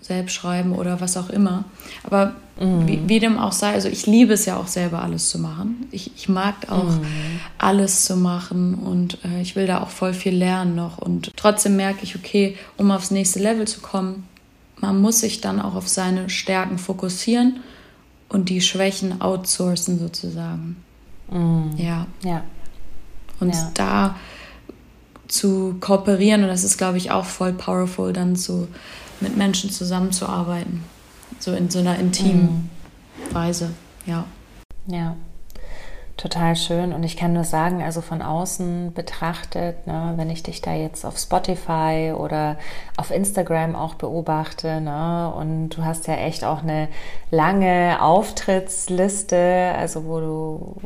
selbst schreiben oder was auch immer. Aber mm. wie, wie, dem auch sei, also ich liebe es ja auch selber alles zu machen. Ich, ich mag auch mm. alles zu machen und äh, ich will da auch voll viel lernen noch. Und trotzdem merke ich, okay, um aufs nächste Level zu kommen, man muss sich dann auch auf seine Stärken fokussieren und die Schwächen outsourcen sozusagen. Mm. Ja. ja. Und ja. da zu kooperieren und das ist, glaube ich, auch voll powerful, dann so mit Menschen zusammenzuarbeiten. So in so einer intimen mm. Weise, ja.
Ja. Total schön. Und ich kann nur sagen, also von außen betrachtet, ne, wenn ich dich da jetzt auf Spotify oder auf Instagram auch beobachte, ne, und du hast ja echt auch eine lange Auftrittsliste, also wo du,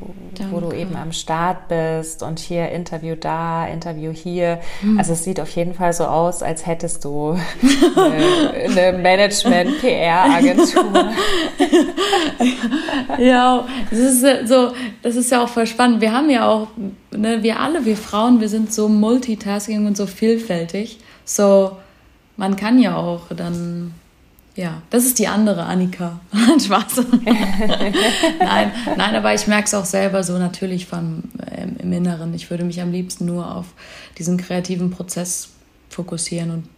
wo du eben am Start bist und hier Interview da, Interview hier. Hm. Also es sieht auf jeden Fall so aus, als hättest du eine, eine Management-PR-Agentur.
ja, das ist so, das ist ja auch voll spannend. Wir haben ja auch, ne, wir alle, wir Frauen, wir sind so multitasking und so vielfältig. So, man kann ja auch dann, ja, das ist die andere Annika. Spaß. nein, nein, aber ich merke es auch selber so natürlich von, äh, im Inneren. Ich würde mich am liebsten nur auf diesen kreativen Prozess fokussieren und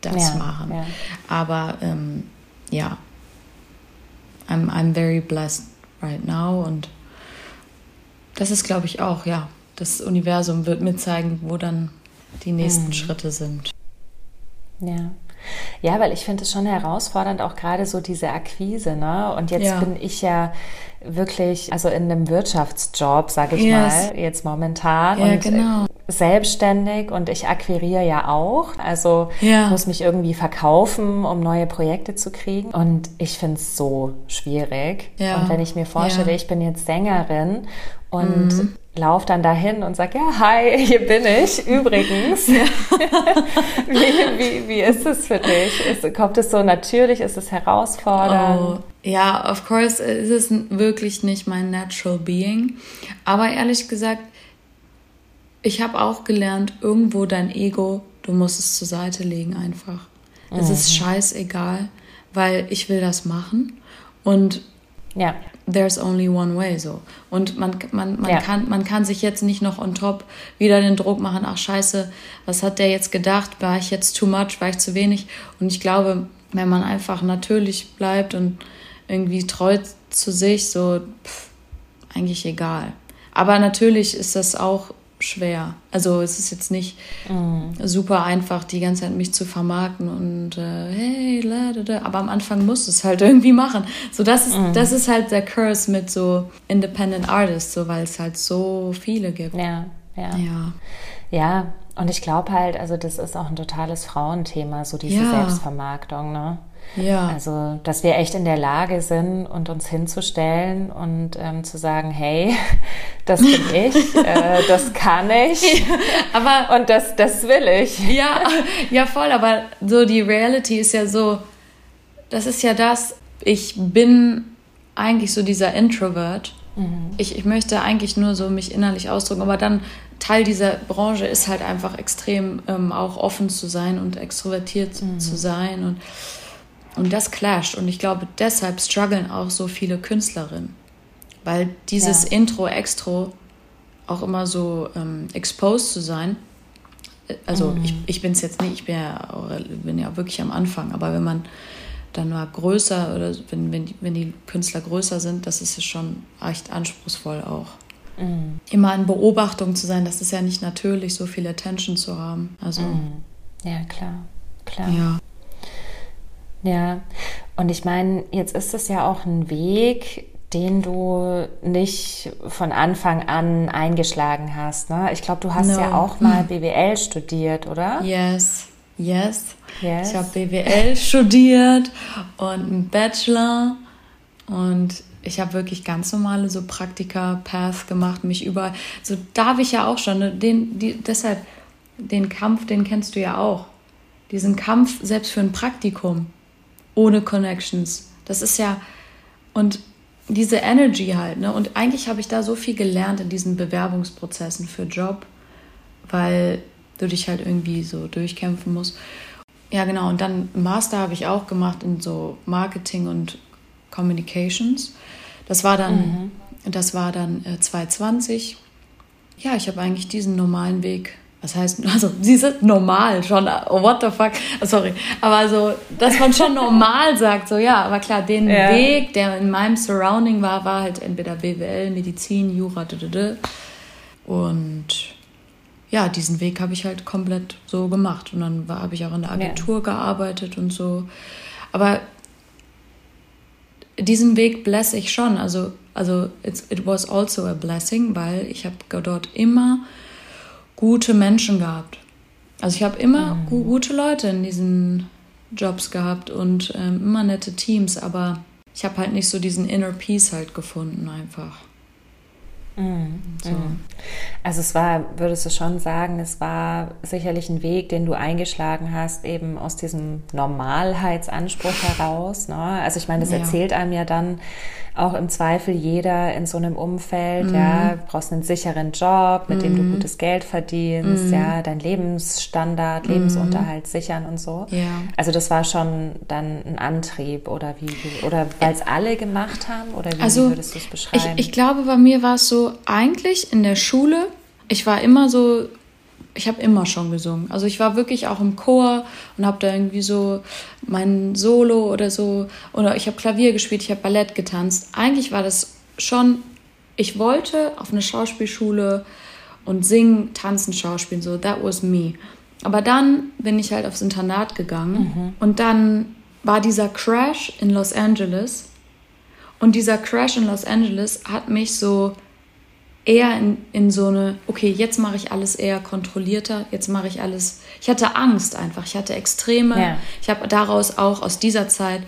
das ja, machen. Ja. Aber ähm, ja, I'm, I'm very blessed right now und das ist, glaube ich, auch, ja. Das Universum wird mir zeigen, wo dann die nächsten mhm. Schritte sind.
Ja. Ja, weil ich finde es schon herausfordernd, auch gerade so diese Akquise, ne? Und jetzt ja. bin ich ja wirklich, also in einem Wirtschaftsjob, sage ich yes. mal, jetzt momentan. Ja, und genau. selbstständig und ich akquiriere ja auch. Also ja. muss mich irgendwie verkaufen, um neue Projekte zu kriegen. Und ich finde es so schwierig. Ja. Und wenn ich mir vorstelle, ich bin jetzt Sängerin und mhm laufe dann dahin und sage, ja, hi, hier bin ich übrigens. wie, wie, wie ist es für dich? Ist, kommt es so natürlich? Ist es herausfordernd? Oh,
ja, of course ist es wirklich nicht mein natural being. Aber ehrlich gesagt, ich habe auch gelernt, irgendwo dein Ego, du musst es zur Seite legen einfach. Es mhm. ist scheißegal, weil ich will das machen. Und ja there's only one way so. Und man, man, man, ja. kann, man kann sich jetzt nicht noch on top wieder den Druck machen, ach scheiße, was hat der jetzt gedacht? War ich jetzt too much? War ich zu wenig? Und ich glaube, wenn man einfach natürlich bleibt und irgendwie treu zu sich, so, pff, eigentlich egal. Aber natürlich ist das auch schwer. Also es ist jetzt nicht mm. super einfach, die ganze Zeit mich zu vermarkten und äh, hey, la, da, da. aber am Anfang musst du es halt irgendwie machen. So das ist, mm. das ist halt der Curse mit so Independent Artists, so weil es halt so viele gibt.
Ja, ja. Ja, ja und ich glaube halt, also das ist auch ein totales Frauenthema, so diese ja. Selbstvermarktung, ne? Ja. Also, dass wir echt in der Lage sind und uns hinzustellen und ähm, zu sagen, hey, das bin ich, äh, das kann ich, aber und das, das will ich.
Ja, ja, voll. Aber so die Reality ist ja so, das ist ja das. Ich bin eigentlich so dieser Introvert. Mhm. Ich, ich möchte eigentlich nur so mich innerlich ausdrücken, aber dann Teil dieser Branche ist halt einfach extrem ähm, auch offen zu sein und extrovertiert mhm. zu sein und und das clasht. Und ich glaube, deshalb strugglen auch so viele Künstlerinnen. Weil dieses ja. Intro, Extro auch immer so ähm, exposed zu sein. Äh, also mhm. ich, ich bin es jetzt nicht, ich bin ja, bin ja wirklich am Anfang, aber wenn man dann mal größer oder wenn, wenn, die, wenn die Künstler größer sind, das ist ja schon echt anspruchsvoll auch. Mhm. Immer in Beobachtung zu sein, das ist ja nicht natürlich, so viel Attention zu haben. Also, mhm.
Ja, klar, klar. Ja. Ja, und ich meine, jetzt ist es ja auch ein Weg, den du nicht von Anfang an eingeschlagen hast. Ne? Ich glaube, du hast no. ja auch mal BWL studiert, oder?
Yes, yes. yes. Ich habe BWL studiert und einen Bachelor und ich habe wirklich ganz normale so Praktika-Path gemacht, mich überall. So darf ich ja auch schon. Ne? Den, die, deshalb, den Kampf, den kennst du ja auch. Diesen Kampf selbst für ein Praktikum ohne Connections. Das ist ja, und diese Energy halt, ne? Und eigentlich habe ich da so viel gelernt in diesen Bewerbungsprozessen für Job, weil du dich halt irgendwie so durchkämpfen musst. Ja, genau. Und dann Master habe ich auch gemacht in so Marketing und Communications. Das war dann, mhm. das war dann äh, 2020. Ja, ich habe eigentlich diesen normalen Weg was heißt, also sie sind normal schon, oh, what the fuck, sorry, aber so, dass man schon normal sagt, so ja, aber klar, den ja. Weg, der in meinem Surrounding war, war halt entweder BWL, Medizin, Jura, d und ja, diesen Weg habe ich halt komplett so gemacht. Und dann habe ich auch in der Agentur ja. gearbeitet und so, aber diesen Weg bless ich schon, also, also it was also a blessing, weil ich habe dort immer gute Menschen gehabt. Also ich habe immer mhm. gu gute Leute in diesen Jobs gehabt und ähm, immer nette Teams, aber ich habe halt nicht so diesen Inner Peace halt gefunden einfach.
Mhm. So. Mhm. Also es war, würdest du schon sagen, es war sicherlich ein Weg, den du eingeschlagen hast, eben aus diesem Normalheitsanspruch heraus. Ne? Also ich meine, das ja. erzählt einem ja dann auch im Zweifel jeder in so einem Umfeld, mhm. ja, brauchst einen sicheren Job, mit mhm. dem du mhm. gutes Geld verdienst, mhm. ja, dein Lebensstandard, Lebensunterhalt sichern und so. Ja. Also das war schon dann ein Antrieb oder wie, oder weil es alle gemacht haben oder wie, also, würdest du es beschreiben?
Ich, ich glaube, bei mir war es so, eigentlich in der Schule, ich war immer so ich habe immer schon gesungen. Also ich war wirklich auch im Chor und habe da irgendwie so mein Solo oder so oder ich habe Klavier gespielt, ich habe Ballett getanzt. Eigentlich war das schon ich wollte auf eine Schauspielschule und singen, tanzen, schauspielen so that was me. Aber dann bin ich halt aufs Internat gegangen mhm. und dann war dieser Crash in Los Angeles und dieser Crash in Los Angeles hat mich so eher in, in so eine, okay, jetzt mache ich alles eher kontrollierter, jetzt mache ich alles. Ich hatte Angst einfach, ich hatte extreme, ja. ich habe daraus auch aus dieser Zeit,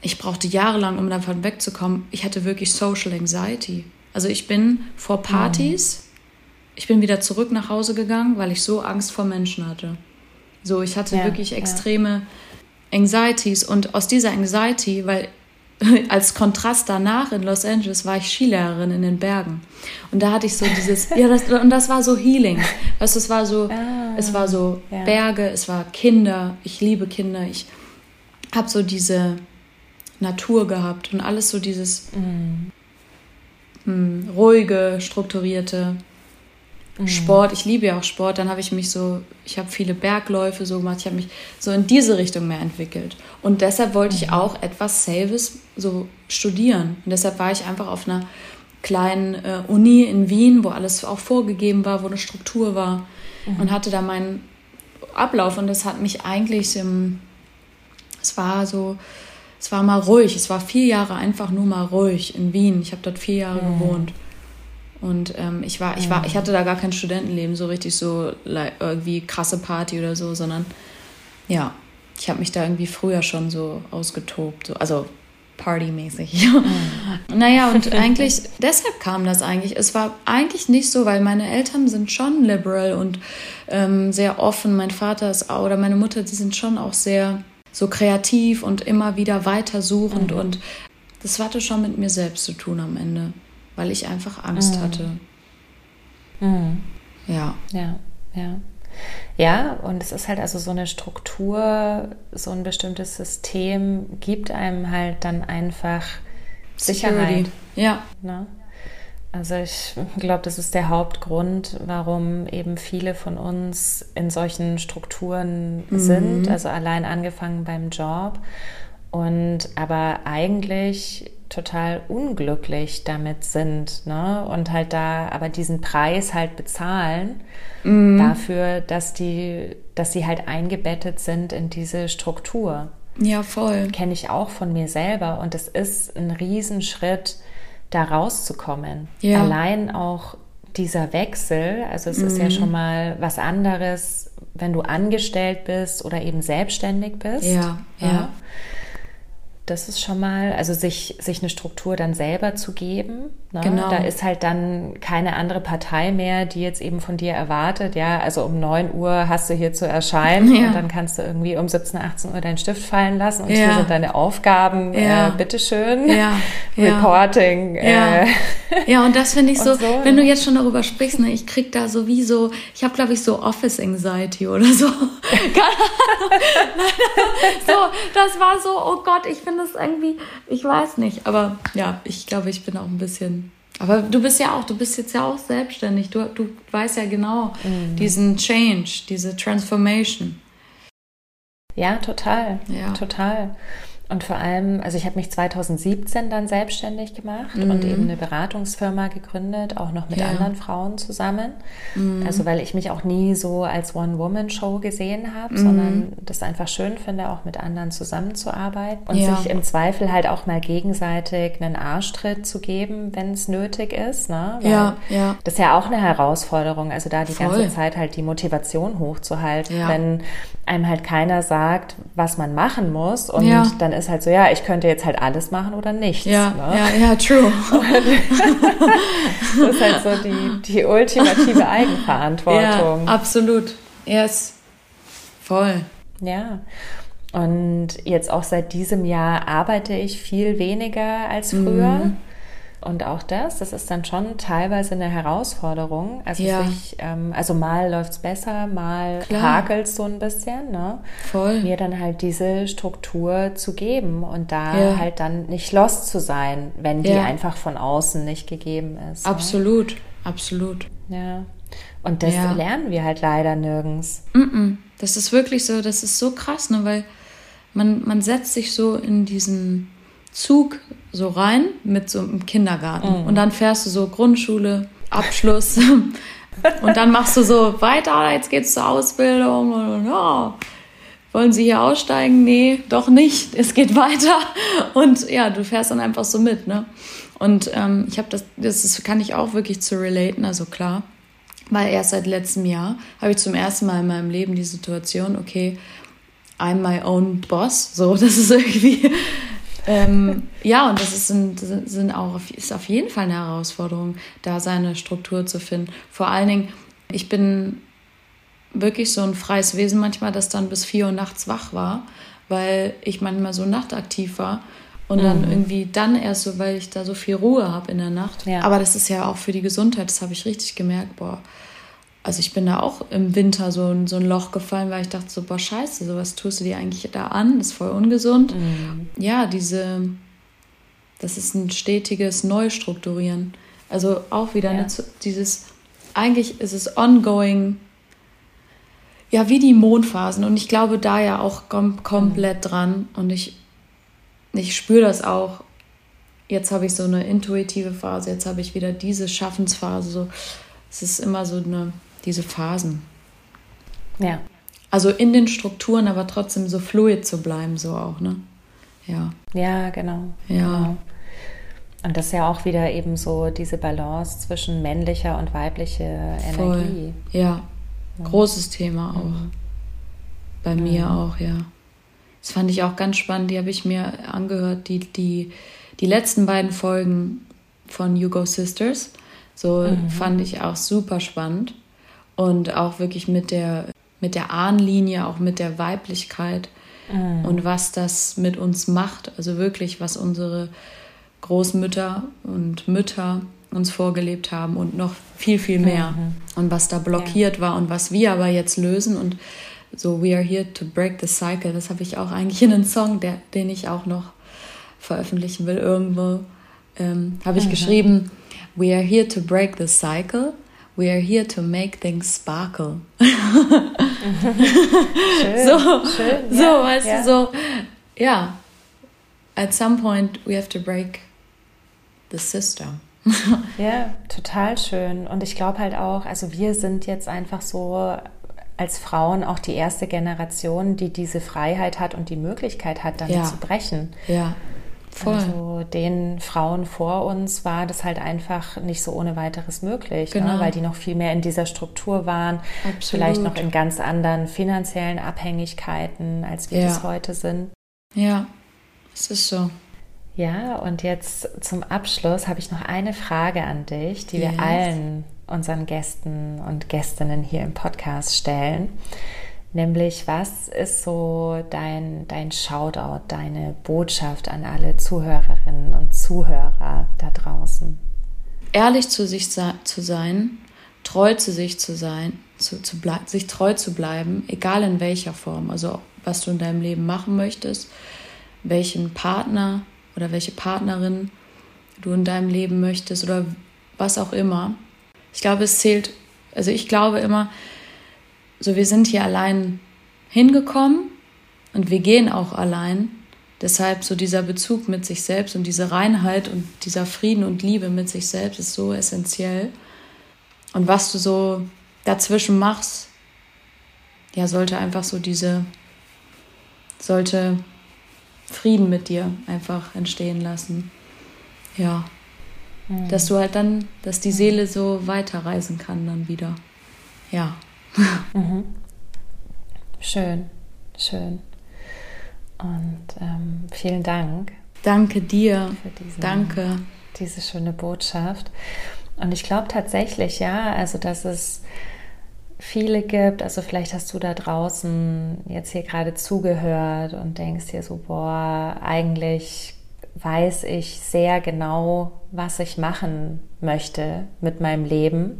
ich brauchte jahrelang, um davon wegzukommen, ich hatte wirklich Social Anxiety. Also ich bin vor Partys, mhm. ich bin wieder zurück nach Hause gegangen, weil ich so Angst vor Menschen hatte. So, ich hatte ja, wirklich extreme ja. Anxieties und aus dieser Anxiety, weil als Kontrast danach in Los Angeles war ich Skilehrerin in den Bergen. Und da hatte ich so dieses, ja, das, und das war so Healing. Weißt du, es war so, ah, es war so ja. Berge, es war Kinder, ich liebe Kinder, ich habe so diese Natur gehabt und alles so dieses mm. mh, hm, ruhige, strukturierte. Mhm. Sport, ich liebe ja auch Sport, dann habe ich mich so, ich habe viele Bergläufe so gemacht, ich habe mich so in diese Richtung mehr entwickelt. Und deshalb wollte mhm. ich auch etwas Sales so studieren. Und deshalb war ich einfach auf einer kleinen äh, Uni in Wien, wo alles auch vorgegeben war, wo eine Struktur war mhm. und hatte da meinen Ablauf und das hat mich eigentlich, ähm, es war so, es war mal ruhig, es war vier Jahre einfach nur mal ruhig in Wien. Ich habe dort vier Jahre mhm. gewohnt. Und ähm, ich war, ich war, ich hatte da gar kein Studentenleben, so richtig so irgendwie krasse Party oder so, sondern ja, ich habe mich da irgendwie früher schon so ausgetobt, so, also partymäßig. Mhm. naja, und eigentlich, deshalb kam das eigentlich. Es war eigentlich nicht so, weil meine Eltern sind schon liberal und ähm, sehr offen. Mein Vater ist auch, oder meine Mutter, die sind schon auch sehr so kreativ und immer wieder weitersuchend. Mhm. Und das hatte schon mit mir selbst zu tun am Ende, weil ich einfach Angst mhm. hatte.
Mhm. Ja. Ja, ja. Ja, und es ist halt also so eine Struktur, so ein bestimmtes System gibt einem halt dann einfach Sicherheit. Security. Ja. Ne? Also ich glaube, das ist der Hauptgrund, warum eben viele von uns in solchen Strukturen mhm. sind. Also allein angefangen beim Job und aber eigentlich total unglücklich damit sind ne? und halt da aber diesen Preis halt bezahlen mhm. dafür, dass die, dass sie halt eingebettet sind in diese Struktur.
Ja, voll.
Kenne ich auch von mir selber und es ist ein Riesenschritt, da rauszukommen. Ja. Allein auch dieser Wechsel, also es mhm. ist ja mhm. schon mal was anderes, wenn du angestellt bist oder eben selbstständig bist.
Ja, ja. ja
das ist schon mal, also sich, sich eine Struktur dann selber zu geben. Ne? Genau. Da ist halt dann keine andere Partei mehr, die jetzt eben von dir erwartet, ja, also um 9 Uhr hast du hier zu erscheinen ja. und dann kannst du irgendwie um 17, 18 Uhr deinen Stift fallen lassen und ja. hier sind deine Aufgaben, ja. äh, bitteschön, ja. Reporting.
Ja. Äh. ja, und das finde ich so, so, wenn du jetzt schon darüber sprichst, ne, ich krieg da sowieso, ich habe glaube ich so Office Anxiety oder so. so, das war so, oh Gott, ich finde das irgendwie, ich weiß nicht, aber ja, ich glaube, ich bin auch ein bisschen. Aber du bist ja auch, du bist jetzt ja auch selbstständig. Du, du weißt ja genau mhm. diesen Change, diese Transformation.
Ja, total. Ja. Total. Und vor allem, also ich habe mich 2017 dann selbstständig gemacht mhm. und eben eine Beratungsfirma gegründet, auch noch mit ja. anderen Frauen zusammen. Mhm. Also weil ich mich auch nie so als One-Woman-Show gesehen habe, mhm. sondern das einfach schön finde, auch mit anderen zusammenzuarbeiten und ja. sich im Zweifel halt auch mal gegenseitig einen Arschtritt zu geben, wenn es nötig ist. Ne? Weil ja, ja. Das ist ja auch eine Herausforderung, also da die Voll. ganze Zeit halt die Motivation hochzuhalten, ja. wenn einem halt keiner sagt, was man machen muss und dann ist halt so, ja, ich könnte jetzt halt alles machen oder nichts.
Ja, ne? ja, ja, true.
das ist halt so die, die ultimative Eigenverantwortung.
Ja, absolut. Yes. Voll.
Ja. Und jetzt auch seit diesem Jahr arbeite ich viel weniger als früher. Mhm. Und auch das, das ist dann schon teilweise eine Herausforderung. Also, ja. sich, ähm, also mal läuft es besser, mal hakelt es so ein bisschen. Ne? Voll. Mir dann halt diese Struktur zu geben und da ja. halt dann nicht lost zu sein, wenn die ja. einfach von außen nicht gegeben ist.
Ne? Absolut, ne? absolut.
Ja. Und das lernen wir halt leider nirgends.
Mm -mm. Das ist wirklich so, das ist so krass, ne? weil man, man setzt sich so in diesen Zug so rein mit so einem Kindergarten. Mhm. Und dann fährst du so Grundschule, Abschluss. und dann machst du so weiter, jetzt geht's zur Ausbildung. Und ja, wollen Sie hier aussteigen? Nee, doch nicht. Es geht weiter. Und ja, du fährst dann einfach so mit, ne? Und ähm, ich habe das, das kann ich auch wirklich zu relaten, also klar. Weil erst seit letztem Jahr habe ich zum ersten Mal in meinem Leben die Situation, okay, I'm my own boss. So, das ist irgendwie ähm, ja, und das ist, sind, sind auch, ist auf jeden Fall eine Herausforderung, da seine Struktur zu finden. Vor allen Dingen, ich bin wirklich so ein freies Wesen manchmal, das dann bis vier Uhr nachts wach war, weil ich manchmal so nachtaktiv war. Und dann mhm. irgendwie dann erst so, weil ich da so viel Ruhe habe in der Nacht. Ja. Aber das ist ja auch für die Gesundheit, das habe ich richtig gemerkt, boah, also ich bin da auch im Winter so in so ein Loch gefallen, weil ich dachte so, boah, scheiße, sowas tust du dir eigentlich da an, das ist voll ungesund. Mhm. Ja, diese, das ist ein stetiges Neustrukturieren. Also auch wieder ja. eine, dieses, eigentlich ist es ongoing, ja, wie die Mondphasen. Und ich glaube da ja auch kom komplett mhm. dran. Und ich, ich spüre das auch jetzt habe ich so eine intuitive Phase, jetzt habe ich wieder diese Schaffensphase. So, es ist immer so eine, diese Phasen. Ja. Also in den Strukturen, aber trotzdem so fluid zu bleiben, so auch, ne? Ja.
Ja, genau. Ja. Genau. Und das ist ja auch wieder eben so diese Balance zwischen männlicher und weiblicher Energie. Voll.
Ja. ja. Großes Thema auch. Mhm. Bei mhm. mir auch, ja. Das fand ich auch ganz spannend. Die habe ich mir angehört, die, die, die letzten beiden Folgen von You Go Sisters. So mhm. fand ich auch super spannend. Und auch wirklich mit der, mit der Ahnenlinie, auch mit der Weiblichkeit mhm. und was das mit uns macht. Also wirklich, was unsere Großmütter und Mütter uns vorgelebt haben und noch viel, viel mehr. Mhm. Und was da blockiert ja. war und was wir aber jetzt lösen. Und so We Are Here to Break the Cycle, das habe ich auch eigentlich in einem Song, der, den ich auch noch veröffentlichen will irgendwo, ähm, habe ich mhm. geschrieben, We are here to break the cycle. We are here to make things sparkle. schön, so, schön, so, ja, weißt ja. du, so, ja. At some point we have to break the system.
ja, total schön. Und ich glaube halt auch, also wir sind jetzt einfach so als Frauen auch die erste Generation, die diese Freiheit hat und die Möglichkeit hat, damit ja. zu brechen. Ja. Voll. Also den Frauen vor uns war das halt einfach nicht so ohne weiteres möglich, ne? genau. ne? weil die noch viel mehr in dieser Struktur waren, Absolut. vielleicht noch in ganz anderen finanziellen Abhängigkeiten, als wir ja. das heute sind.
Ja, es ist so.
Ja, und jetzt zum Abschluss habe ich noch eine Frage an dich, die yes. wir allen unseren Gästen und Gästinnen hier im Podcast stellen. Nämlich, was ist so dein, dein Shoutout, deine Botschaft an alle Zuhörerinnen und Zuhörer da draußen?
Ehrlich zu sich zu sein, treu zu sich zu sein, zu, zu sich treu zu bleiben, egal in welcher Form. Also, was du in deinem Leben machen möchtest, welchen Partner oder welche Partnerin du in deinem Leben möchtest oder was auch immer. Ich glaube, es zählt, also ich glaube immer, so wir sind hier allein hingekommen und wir gehen auch allein. Deshalb so dieser Bezug mit sich selbst und diese Reinheit und dieser Frieden und Liebe mit sich selbst ist so essentiell. Und was du so dazwischen machst, ja, sollte einfach so diese, sollte Frieden mit dir einfach entstehen lassen. Ja. Mhm. Dass du halt dann, dass die Seele so weiterreisen kann dann wieder. Ja.
Mhm. Schön, schön. Und ähm, vielen Dank.
Danke dir. Für diesen, Danke.
Diese schöne Botschaft. Und ich glaube tatsächlich, ja, also dass es viele gibt. Also vielleicht hast du da draußen jetzt hier gerade zugehört und denkst dir so, boah, eigentlich weiß ich sehr genau, was ich machen möchte mit meinem Leben.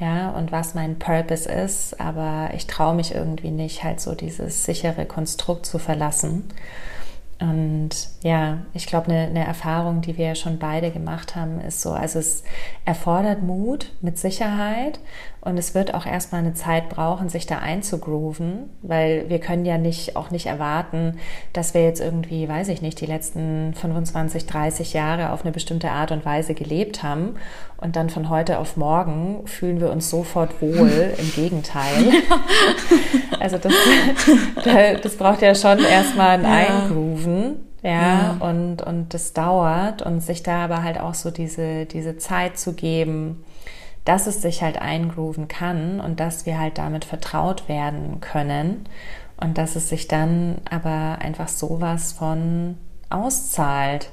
Ja, und was mein Purpose ist, aber ich traue mich irgendwie nicht, halt so dieses sichere Konstrukt zu verlassen. Und ja, ich glaube, eine, eine, Erfahrung, die wir ja schon beide gemacht haben, ist so, also es erfordert Mut mit Sicherheit und es wird auch erstmal eine Zeit brauchen, sich da einzugrooven, weil wir können ja nicht, auch nicht erwarten, dass wir jetzt irgendwie, weiß ich nicht, die letzten 25, 30 Jahre auf eine bestimmte Art und Weise gelebt haben und dann von heute auf morgen fühlen wir uns sofort wohl. Im Gegenteil. also das, das braucht ja schon erstmal ein. Eingrooven. Ja, ja, Und, und das dauert und sich da aber halt auch so diese, diese Zeit zu geben, dass es sich halt eingrooven kann und dass wir halt damit vertraut werden können und dass es sich dann aber einfach sowas von auszahlt.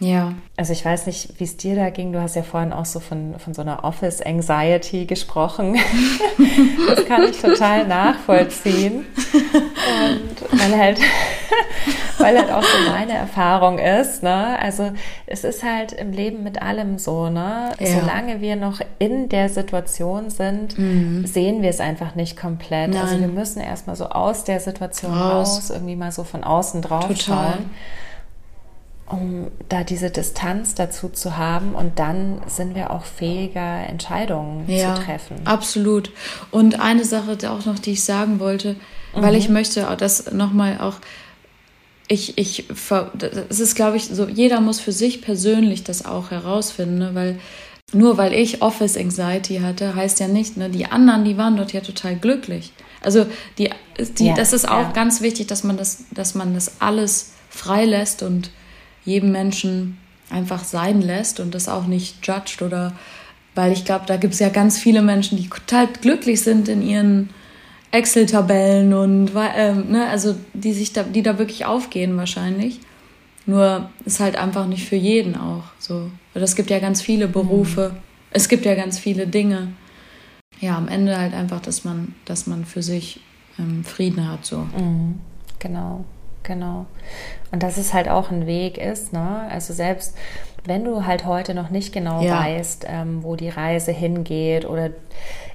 Ja. Also ich weiß nicht, wie es dir da ging. Du hast ja vorhin auch so von, von so einer Office Anxiety gesprochen. das kann ich total nachvollziehen. Und weil halt, weil halt auch so meine Erfahrung ist, ne? Also es ist halt im Leben mit allem so, ne? Ja. Solange wir noch in der Situation sind, mhm. sehen wir es einfach nicht komplett. Also Nein. Also wir müssen erstmal so aus der Situation raus, raus irgendwie mal so von außen drauf Total. schauen um da diese Distanz dazu zu haben und dann sind wir auch fähiger, Entscheidungen ja, zu treffen.
Absolut. Und eine Sache auch noch, die ich sagen wollte, mhm. weil ich möchte das nochmal auch ich, ich, es ist, glaube ich, so, jeder muss für sich persönlich das auch herausfinden, ne? weil nur weil ich Office Anxiety hatte, heißt ja nicht, ne, die anderen, die waren dort ja total glücklich. Also die, die ja, das ist auch ja. ganz wichtig, dass man das, dass man das alles freilässt und jedem Menschen einfach sein lässt und das auch nicht judged oder weil ich glaube, da gibt es ja ganz viele Menschen, die total glücklich sind in ihren Excel-Tabellen und äh, ne, also die sich da, die da wirklich aufgehen wahrscheinlich. Nur ist halt einfach nicht für jeden auch so. Es gibt ja ganz viele Berufe, mhm. es gibt ja ganz viele Dinge. Ja, am Ende halt einfach, dass man, dass man für sich ähm, Frieden hat so.
Mhm. Genau, genau. Und dass es halt auch ein Weg ist, ne? Also selbst wenn du halt heute noch nicht genau ja. weißt, ähm, wo die Reise hingeht oder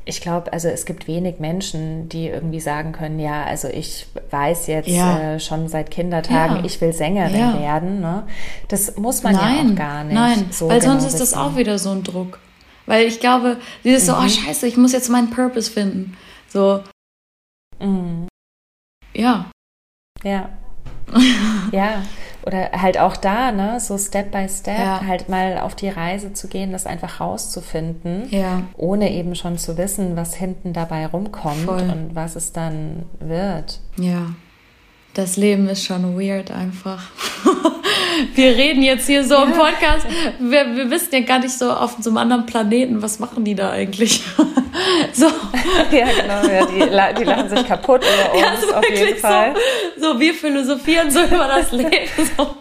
ich glaube, also es gibt wenig Menschen, die irgendwie sagen können, ja, also ich weiß jetzt ja. äh, schon seit Kindertagen, ja. ich will Sängerin werden. Ne? Das muss man nein, ja auch gar nicht.
Nein, so weil genau sonst ist wissen. das auch wieder so ein Druck. Weil ich glaube, dieses mhm. so, oh mhm. scheiße, ich muss jetzt meinen Purpose finden. So. Mhm. Ja.
Ja. ja, oder halt auch da, ne, so Step by Step, ja. halt mal auf die Reise zu gehen, das einfach rauszufinden, ja. ohne eben schon zu wissen, was hinten dabei rumkommt Voll. und was es dann wird.
Ja das Leben ist schon weird einfach. wir reden jetzt hier so ja. im Podcast. Wir, wir wissen ja gar nicht so auf so einem anderen Planeten, was machen die da eigentlich? so.
Ja, genau. Ja, die, die lachen sich kaputt über uns, ja, auf jeden Fall.
So, so, wir philosophieren so über das Leben. So.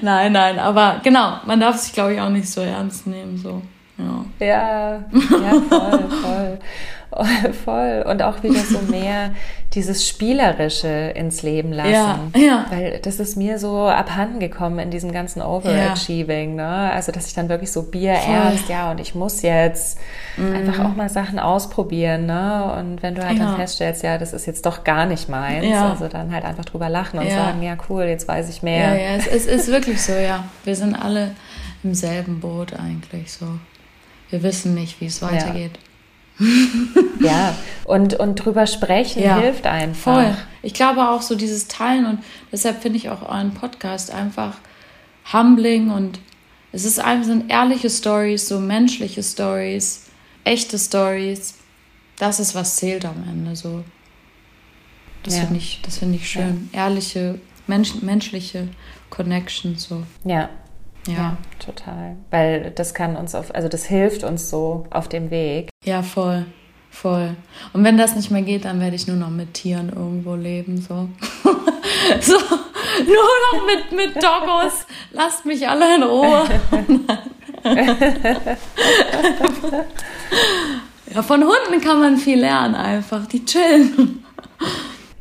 Nein, nein, aber genau, man darf sich, glaube ich, auch nicht so ernst nehmen. So.
Ja, ja, ja voll, voll. Voll. Und auch wieder so mehr dieses Spielerische ins Leben lassen. Ja, ja. Weil das ist mir so abhanden gekommen in diesem ganzen Overachieving. Ja. Ne? Also, dass ich dann wirklich so Bier ernst, ja, und ich muss jetzt mhm. einfach auch mal Sachen ausprobieren. Ne? Und wenn du halt ja. dann feststellst, ja, das ist jetzt doch gar nicht meins, ja. also dann halt einfach drüber lachen und sagen, ja, cool, jetzt weiß ich mehr.
Ja, ja, es, es ist wirklich so, ja. Wir sind alle im selben Boot eigentlich so. Wir wissen nicht, wie es weitergeht.
ja, und, und drüber sprechen ja, hilft einfach. Voll.
Ich glaube auch so dieses Teilen und deshalb finde ich auch euren Podcast einfach humbling und es ist einfach sind ehrliche Stories, so menschliche Stories, echte Stories. Das ist was zählt am Ende so. Das ja. finde ich, das finde ich schön. Ja. Ehrliche, mensch, menschliche Connections so.
Ja, ja. ja. total. Weil das kann uns auf, also das hilft uns so auf dem Weg.
Ja, voll. Voll. Und wenn das nicht mehr geht, dann werde ich nur noch mit Tieren irgendwo leben, so. so, nur noch mit, mit Doggos. Lasst mich alle in Ruhe. ja, von Hunden kann man viel lernen einfach. Die chillen.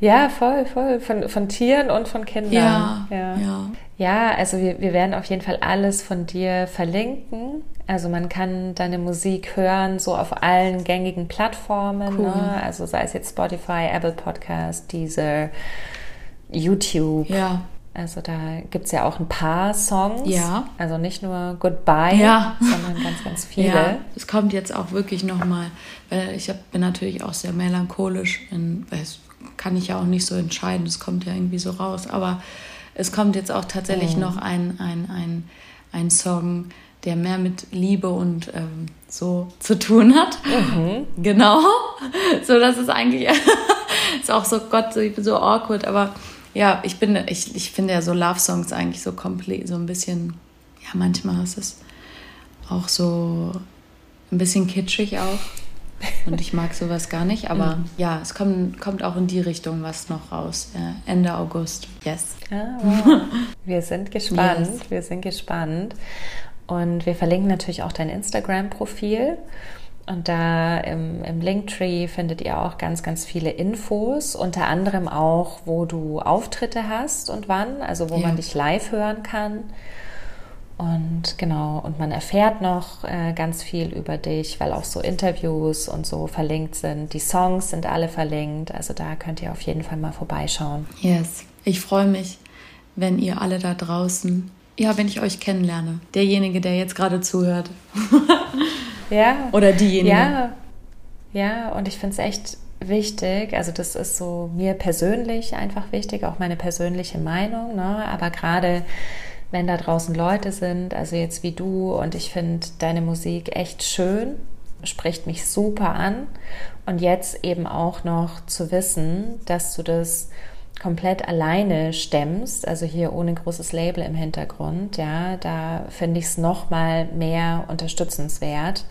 Ja, voll, voll. Von, von Tieren und von Kindern.
Ja, ja. ja.
Ja, also wir, wir werden auf jeden Fall alles von dir verlinken. Also man kann deine Musik hören, so auf allen gängigen Plattformen. Cool. Ne? Also sei es jetzt Spotify, Apple Podcast, Deezer, YouTube.
Ja.
Also da gibt es ja auch ein paar Songs.
Ja.
Also nicht nur Goodbye, ja. sondern ganz, ganz viele. Ja,
es kommt jetzt auch wirklich nochmal, weil ich hab, bin natürlich auch sehr melancholisch. In, das kann ich ja auch nicht so entscheiden, das kommt ja irgendwie so raus. Aber es kommt jetzt auch tatsächlich mhm. noch ein, ein, ein, ein Song, der mehr mit Liebe und ähm, so zu tun hat. Mhm. Genau. So, das ist eigentlich, ist auch so Gott, so, ich bin so awkward, aber ja, ich bin, ich, ich finde ja so Love-Songs eigentlich so komplett, so ein bisschen, ja, manchmal ist es auch so ein bisschen kitschig auch. Und ich mag sowas gar nicht, aber mhm. ja, es kommt, kommt auch in die Richtung was noch raus. Äh, Ende August. Yes.
Ah, wow. Wir sind gespannt. Yes. Wir sind gespannt. Und wir verlinken natürlich auch dein Instagram-Profil. Und da im, im, Linktree findet ihr auch ganz, ganz viele Infos, unter anderem auch, wo du Auftritte hast und wann, also wo ja. man dich live hören kann. Und genau, und man erfährt noch äh, ganz viel über dich, weil auch so Interviews und so verlinkt sind. Die Songs sind alle verlinkt, also da könnt ihr auf jeden Fall mal vorbeischauen.
Yes, ich freue mich, wenn ihr alle da draußen, ja, wenn ich euch kennenlerne. Derjenige, der jetzt gerade zuhört.
ja.
Oder diejenige.
Ja, ja, und ich finde es echt wichtig, also das ist so mir persönlich einfach wichtig, auch meine persönliche Meinung, ne? aber gerade wenn da draußen Leute sind, also jetzt wie du und ich finde deine Musik echt schön, spricht mich super an und jetzt eben auch noch zu wissen, dass du das komplett alleine stemmst, also hier ohne großes Label im Hintergrund, ja, da finde ich es noch mal mehr unterstützenswert.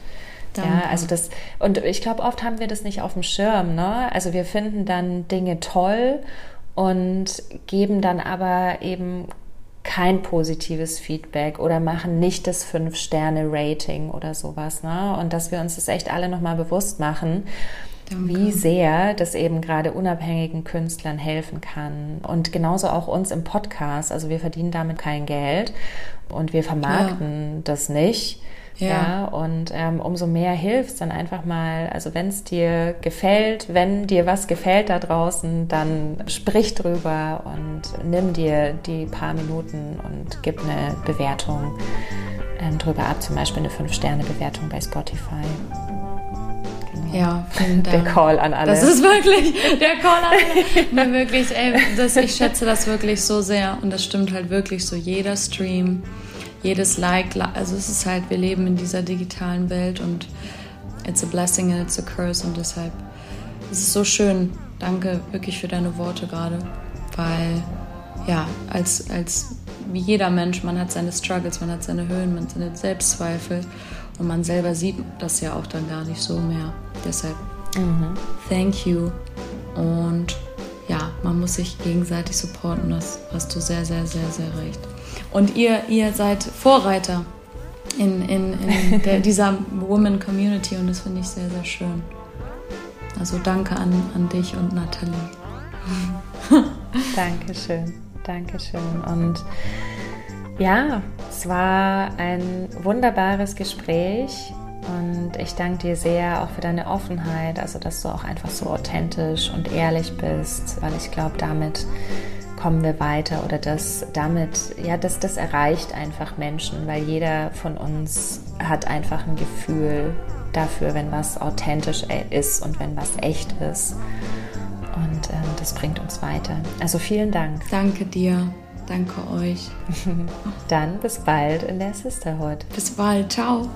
Danke. Ja, also das und ich glaube, oft haben wir das nicht auf dem Schirm, ne? Also wir finden dann Dinge toll und geben dann aber eben kein positives Feedback oder machen nicht das Fünf-Sterne-Rating oder sowas. Ne? Und dass wir uns das echt alle nochmal bewusst machen, Danke. wie sehr das eben gerade unabhängigen Künstlern helfen kann. Und genauso auch uns im Podcast. Also wir verdienen damit kein Geld und wir vermarkten ja. das nicht. Ja. ja und ähm, umso mehr hilft dann einfach mal, also wenn es dir gefällt, wenn dir was gefällt da draußen, dann sprich drüber und nimm dir die paar Minuten und gib eine Bewertung ähm, drüber ab, zum Beispiel eine 5-Sterne-Bewertung bei Spotify.
Genau. Ja, vielen
Dank. Der Call an alle.
Das ist wirklich der Call an alle. wirklich, ey, das, ich schätze das wirklich so sehr und das stimmt halt wirklich so. Jeder Stream, jedes Like, also es ist halt, wir leben in dieser digitalen Welt und it's a blessing and it's a curse und deshalb ist es so schön. Danke wirklich für deine Worte gerade, weil ja, als, als wie jeder Mensch, man hat seine Struggles, man hat seine Höhen, man hat seine Selbstzweifel und man selber sieht das ja auch dann gar nicht so mehr. Deshalb, mhm. thank you und ja, man muss sich gegenseitig supporten, das hast du sehr, sehr, sehr, sehr recht. Und ihr, ihr seid Vorreiter in, in, in der, dieser Woman Community und das finde ich sehr, sehr schön. Also danke an, an dich und Nathalie.
Dankeschön, Dankeschön. Und ja, es war ein wunderbares Gespräch und ich danke dir sehr auch für deine Offenheit, also dass du auch einfach so authentisch und ehrlich bist, weil ich glaube, damit kommen wir weiter oder das damit, ja, das, das erreicht einfach Menschen, weil jeder von uns hat einfach ein Gefühl dafür, wenn was authentisch ist und wenn was echt ist. Und ähm, das bringt uns weiter. Also vielen Dank.
Danke dir. Danke euch.
Dann bis bald in der Sisterhood.
Bis bald. Ciao.